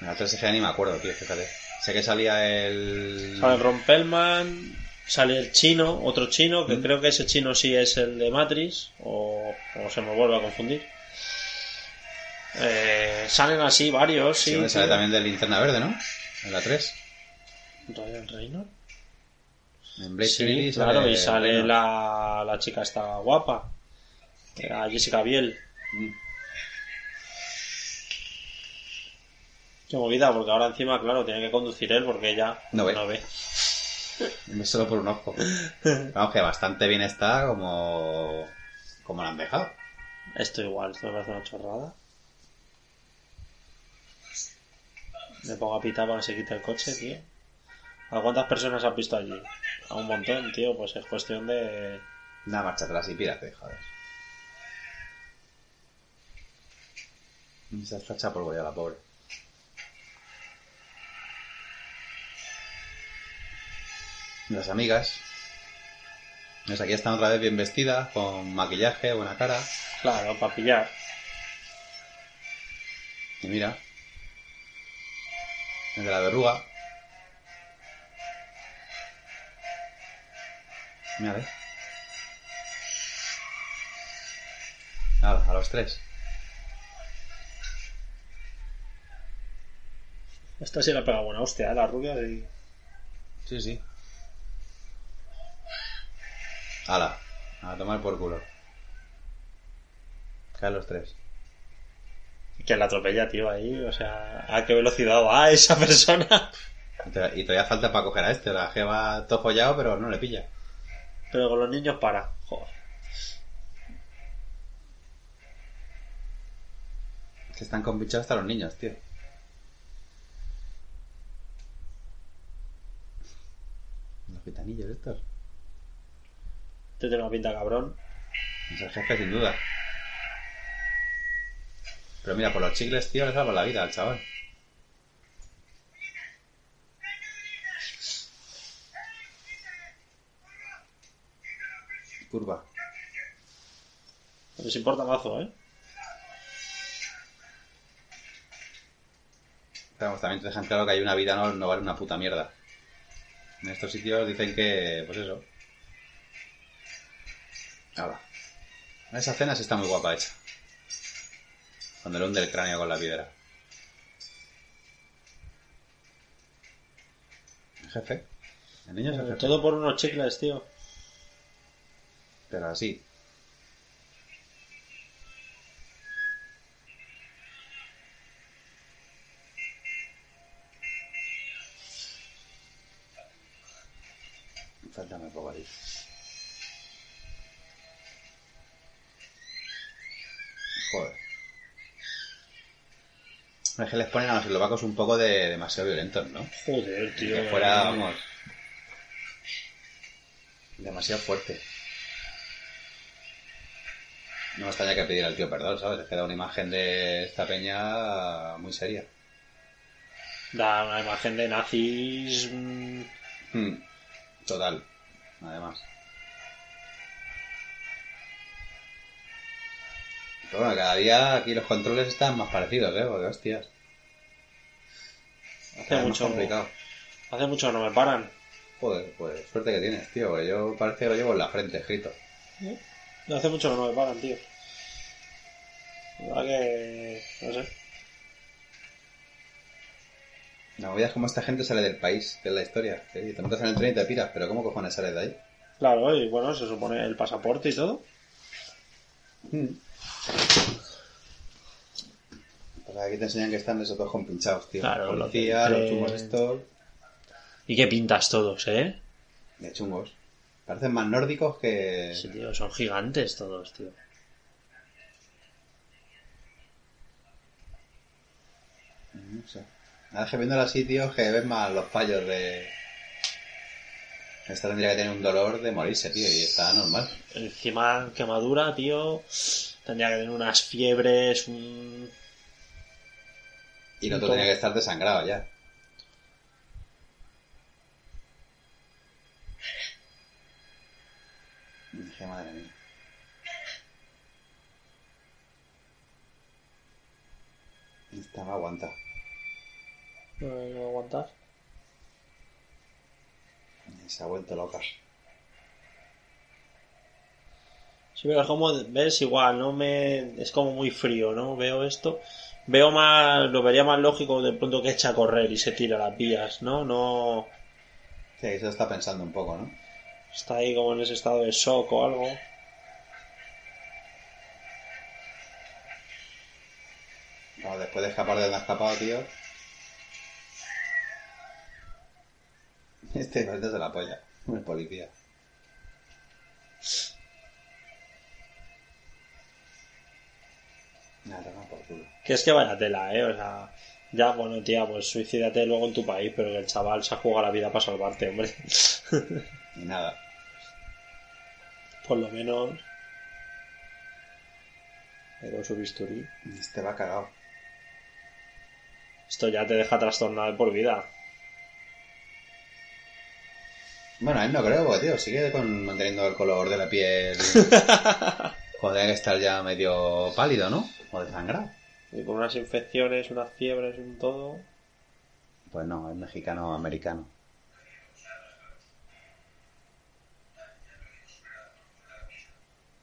La 3 es que ni me acuerdo, tío, fíjate. Sé que salía el. Sale el Rompelman, sale el chino, otro chino, que mm. creo que ese chino sí es el de Matrix, o, se me vuelve a confundir. Eh, salen así varios, sí. sale también de linterna verde, ¿no? En la 3. Ryan Reynolds. En Blade Sí, Trinity claro, y sale la, la chica esta guapa, la Jessica Biel. Mm. Qué movida, porque ahora encima, claro, tiene que conducir él porque ella No ve. No ve. Ve Solo por un ojo. Vamos, que bastante bien está como... Como la han dejado. Esto igual, esto me parece una chorrada. Me pongo a pitar para que se quite el coche, tío. ¿A cuántas personas has visto allí? A un montón, tío. Pues es cuestión de... Una marcha atrás y pírate, joder. Se está hecha polvo ya la pobre. Las amigas. Pues aquí están otra vez bien vestidas, con maquillaje, buena cara. Claro, para pillar. Y mira. El de la verruga. Mira, ve. Nada, a los tres. Esta sí le ha pegado buena hostia, ¿eh? La rubia y... Sí, sí. Ala, a tomar por culo. Caen los tres. Que la atropella, tío, ahí. O sea, ¿a qué velocidad va esa persona? Y to- y todavía falta para coger a este. La G va todo follado, pero no le pilla. Pero con los niños para. Joder. Que están con bichos hasta los niños, tío. Los gitanillos estos. Este tiene una pinta cabrón. Es el jefe, sin duda. Pero mira, por los chicles, tío, le salva la vida al chaval. Curva. Les importa mazo, ¿eh? Pero vamos, también te dejan claro que hay una vida no, no vale una puta mierda. En estos sitios dicen que, pues eso. Ahora. Esa cena sí está muy guapa hecha. Cuando le hunde el cráneo con la piedra. Jefe. El niño es el jefe. Todo por unos chicles, tío. Pero así. Que les ponen a los eslovacos un poco de demasiado violentos, ¿no? Joder, tío. Que fuera, vamos. Demasiado fuerte. No me extraña que pedir al tío perdón, ¿sabes? Es que da una imagen de esta peña muy seria. Da una imagen de nazis. mm, Hmm. Total. Además. Pero bueno, cada día aquí los controles están más parecidos, ¿eh? Porque hostias. Hace mucho, complicado. hace mucho que no me paran. Joder, pues suerte que tienes, tío. yo parece que lo llevo en la frente escrito. Hace mucho que no me paran, tío. La verdad que. No sé. La movida es como esta gente sale del país, que es la historia. Sí, te montas en el tren y te piras, pero ¿cómo cojones sales de ahí? Claro, y bueno, se supone el pasaporte y todo. Aquí te enseñan que están esos dos con pinchados, tío. Claro, la lo policía, que- los chungos estos, Y qué pintas todos, ¿eh? de chungos. Parecen más nórdicos que... Sí, tío, son gigantes todos, tío. No sé. Nada, que viéndolo así, tío, que ves más los fallos de... Esta tendría que tener un dolor de morirse, tío, y está normal. Encima, quemadura, tío. Tendría que tener unas fiebres, un... Y el otro tenía que estar desangrado ya. Dije, madre mía. Esta no aguanta. No, no aguantar. Se ha vuelto loca. Sí, pero como, ves, igual, no me... Es como muy frío, ¿no? Veo esto. Veo más, lo vería más lógico de pronto que echa a correr y se tira las vías, ¿no? No... Sí, eso está pensando un poco, ¿no? Está ahí como en ese estado de shock o algo. Como después de escapar de donde ha escapado, tío. Este no se la polla. El policía. Nada, no, culo. Que es que vaya tela, ¿eh? O sea, ya, bueno, tía, pues suicídate luego en tu país, pero que el chaval se juega la vida para salvarte, hombre. Y nada. Por lo menos... Con su bisturí. Este va cagado. Esto ya te deja trastornado por vida. Bueno, a él no creo, tío, sigue con manteniendo el color de la piel. Joder, estar ya medio pálido, ¿no? O desangrado. Y con unas infecciones, unas fiebres, un todo. Pues no, es mexicano-americano.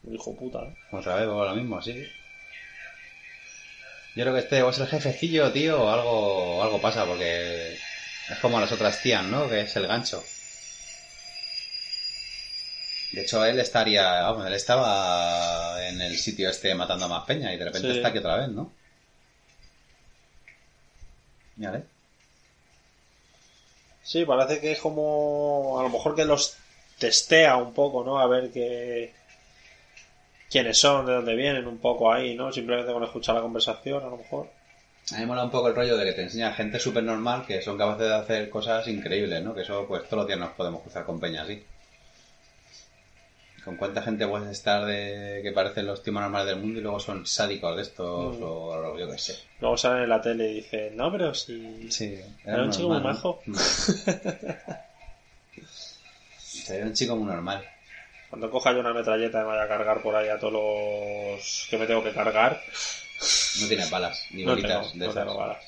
Hijo puta, ¿eh? Otra vez, o lo mismo, sí. Yo creo que este o es el jefecillo, tío, o algo, algo pasa, porque es como las otras tías, ¿no? Que es el gancho. De hecho, él estaría, vamos, él estaba en el sitio este matando a más peña y de repente Sí. está aquí otra vez, ¿no? Mírale. Sí, parece que es como. A lo mejor que los testea un poco, ¿no? A ver qué. quiénes son, de dónde vienen, un poco ahí, ¿no? Simplemente con escuchar la conversación, a lo mejor. A mí me mola un poco el rollo de que te enseña gente súper normal que son capaces de hacer cosas increíbles, ¿no? Que eso, pues todos los días nos podemos cruzar con peña así. ¿Con cuánta gente puedes estar de que parecen los tipos normales del mundo y luego son sádicos de estos Mm. o yo qué sé? Luego salen en la tele y dicen, no, pero si. Sí, Era un chico muy majo. Era un chico muy normal. Cuando coja yo una metralleta y me vaya a cargar por ahí a todos los que me tengo que cargar, No tiene balas ni no bolitas tengo, de no tengo balas.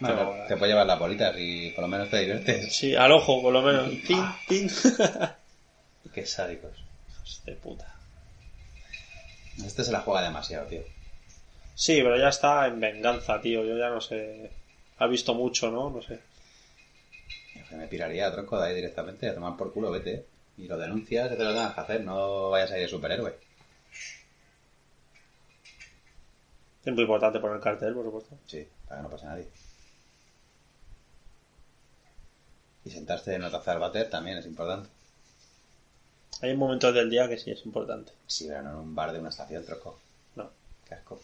Bueno, tengo balas. te puedes llevar las bolitas y por lo menos te diviertes. Sí, al ojo, por lo menos. Pin, pin. Qué sádicos. Hijos de puta. Este se la juega demasiado, tío. Sí, pero ya está en venganza, tío. Yo ya no sé. Ha visto mucho, ¿no? No sé. Me piraría tronco de ahí directamente a tomar por culo, vete. Y lo denuncias, que te lo tengas que hacer, no vayas a ir de superhéroe. Es muy importante poner cartel, por supuesto. Sí, para que no pase nadie. Y sentarse en una taza del váter también es importante. Hay momentos del día que sí es importante. Sí, pero no en un bar de una estación, troco. No. Qué asco.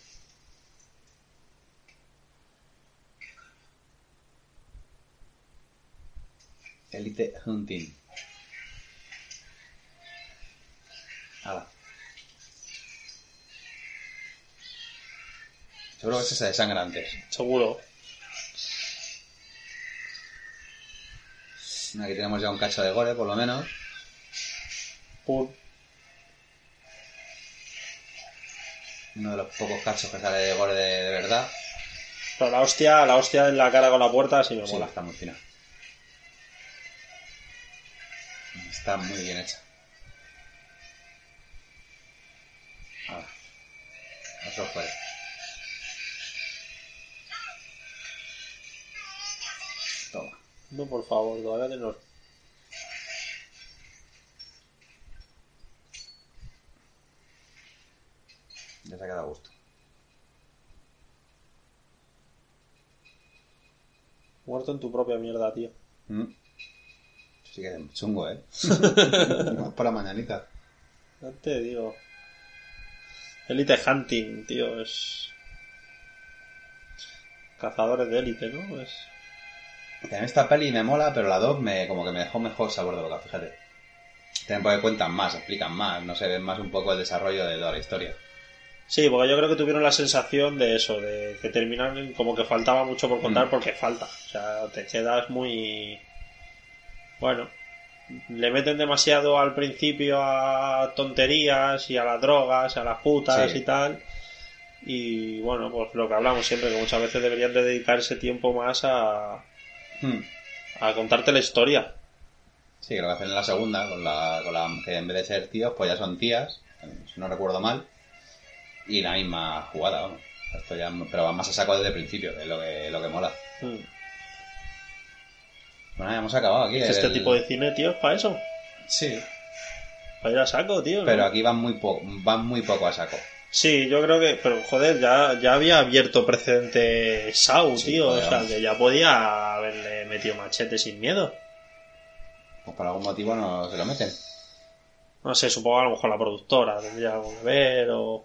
Elite Hunting. Hala. Seguro que ese se desangra antes. Seguro. Aquí tenemos ya un cacho de gore, por lo menos. Uno de los pocos cachos que sale de gore de, de verdad. Pero la hostia, la hostia en la cara con la puerta sí me Sí, mola. está muy fina. Está muy bien hecha. Ahora. Eso fue. Toma. No, por favor, todavía tenemos. Se ha quedado a gusto. Muerto en tu propia mierda, tío. Mm. Sí que chungo, ¿eh? Más por la mañanita. No te digo. Elite Hunting, tío, es. Cazadores de élite, ¿no? Es. En esta peli me mola, pero la 2 me, como que me dejó mejor sabor de boca, fíjate. También porque cuentan más, explican más, no sé, ven más un poco el desarrollo de toda la historia. Sí, porque yo creo que tuvieron la sensación de eso, de que terminan como que faltaba mucho por contar Mm. porque falta. O sea, te quedas muy. Bueno, le meten demasiado al principio a tonterías y a las drogas, a las putas Sí. y tal. Y bueno, pues lo que hablamos siempre, que muchas veces deberían de dedicar ese tiempo más a, Hmm. a contarte la historia. Sí, que lo que hacen en la segunda, con la, con la que en vez de ser tíos, pues ya son tías, si no recuerdo mal, y la misma jugada, vamos. Esto ya, pero va más a saco desde el principio, que es lo que, lo que mola. Mm. Bueno, ya hemos acabado aquí. Este el- tipo de cine, tío, es para eso. Sí, Para ir a saco, tío. ¿no? pero aquí van muy, po- van muy poco a saco. Sí, yo creo que, pero joder, ya, ya había abierto precedente Sau, Sí, tío. joder, o sea, vamos. que ya podía haberle metido machete sin miedo. Pues por algún motivo no se lo meten. No sé, supongo que a lo mejor la productora tendría algo que ver o.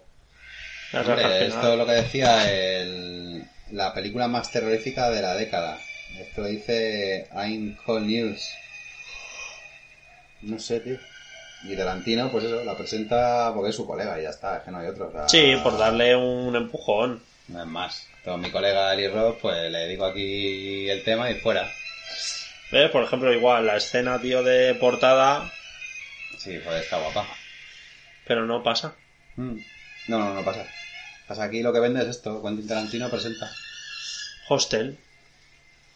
Hombre, es lo que decía el- la película más terrorífica de la década. Esto lo dice I'm Call News. No sé, tío. Y Tarantino, pues eso, la presenta porque es su colega y ya está, es que no hay otro. o sea, Sí, por darle un empujón. No es más. Todo mi colega Eli Roth, pues le digo aquí el tema y fuera. ¿Ves? Por ejemplo, igual la escena, tío, de portada, Sí, joder, está guapa. pero no pasa. Mm. No, no, no pasa. Pasa aquí lo que vende es esto. Quentin Tarantino presenta. Hostel.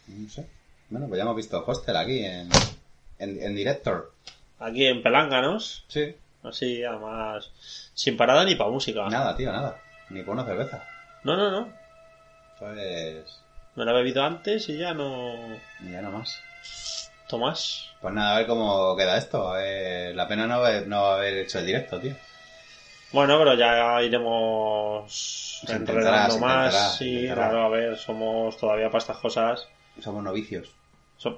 No sé. Bueno, pues ya hemos visto Hostel aquí en, en, en Director. Aquí en Pelánganos. Sí. Así, además, sin parada ni para música. Nada, tío, nada. Ni por una cerveza. No, no, no. Pues. Me la he bebido antes y ya no. ni Ya no más. Tomás. Pues nada, a ver cómo queda esto. A ver, la pena no, haber- no haber hecho el directo, tío. Bueno, pero ya iremos Se enredando se más. sí, se claro, a ver, somos todavía para estas cosas. Somos novicios.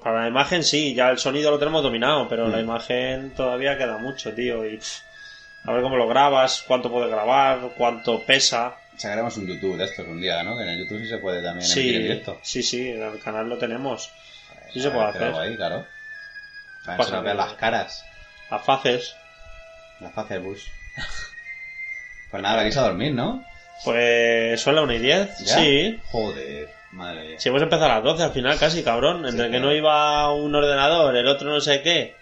Para la imagen sí, ya el sonido lo tenemos dominado, pero Mm. la imagen todavía queda mucho, tío. Y pff, a ver cómo lo grabas, cuánto puedes grabar, cuánto pesa. Sacaremos un YouTube de estos un día, ¿no? Que en el YouTube sí se puede también emitir en Sí, directo. sí, sí, en el canal lo tenemos. Sí se A puede hacer. Ahí, claro. Para que se las caras. A faces. Las faces bus. Pues nada, vais a dormir, ¿no? Pues son las 1 y 10. ¿Ya? Sí. Joder, madre mía. Si hemos empezado a las 12 al final casi, cabrón. Entre que claro. no iba un ordenador, el otro no sé qué.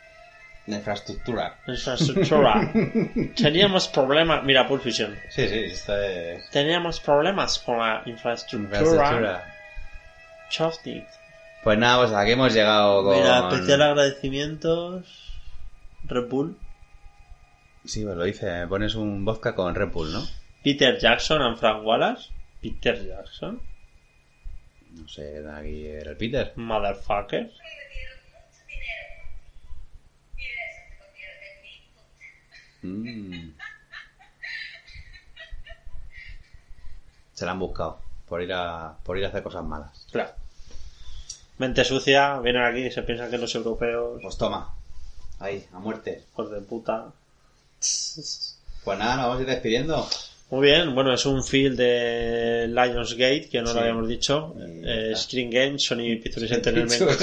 La infraestructura. Infraestructura. Teníamos problemas. Mira, Pulp Fiction. Sí, sí, esto es. Teníamos problemas con la infraestructura. Infraestructura. Pues nada, pues aquí hemos llegado con. Mira, especial agradecimientos. Red Bull. Sí, pues lo dice, pones un vodka con Red Bull, ¿no? Peter Jackson and Frank Wallace. Peter Jackson. No sé, aquí era el Peter. Motherfucker. Mm. Se la han buscado por ir a por ir a hacer cosas malas. Claro. Mente sucia, vienen aquí y se piensan que los europeos, Pues toma. Ahí, a muerte. hijos de puta. Pues nada, nos vamos a ir despidiendo. Muy bien, bueno, es un film de Lionsgate, que no Sí. lo habíamos dicho. Eh. Screen Games, Sony Pictures Entertainment.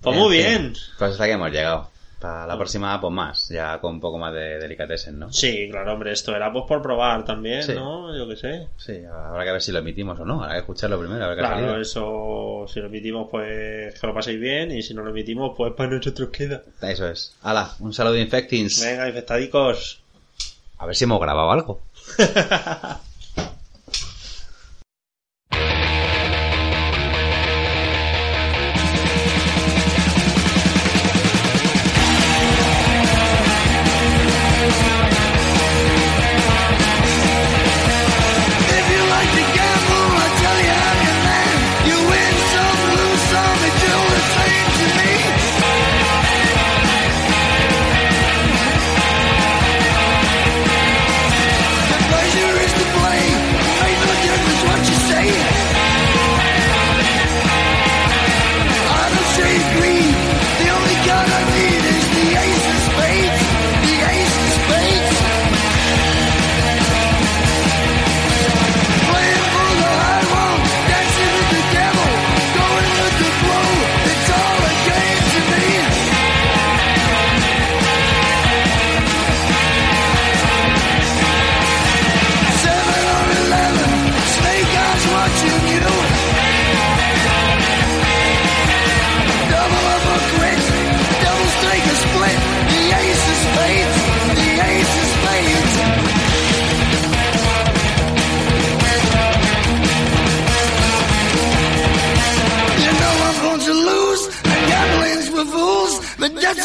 Pues muy bien. Pues hasta aquí hemos llegado. Para la próxima, pues más, ya con un poco más de delicatessen, ¿no? Sí, claro, hombre, esto era pues por probar también, Sí. ¿no? Yo qué sé. Sí, habrá que ver si lo emitimos o no. Habrá que escucharlo primero, a ver qué Claro, salido. eso, si lo emitimos, pues que lo paséis bien, y si no lo emitimos, pues para nosotros queda. Eso es. Hala, un saludo de Infectings. Venga, infectadicos. A ver si hemos grabado algo.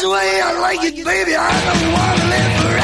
way I like it, baby. I don't want to live forever.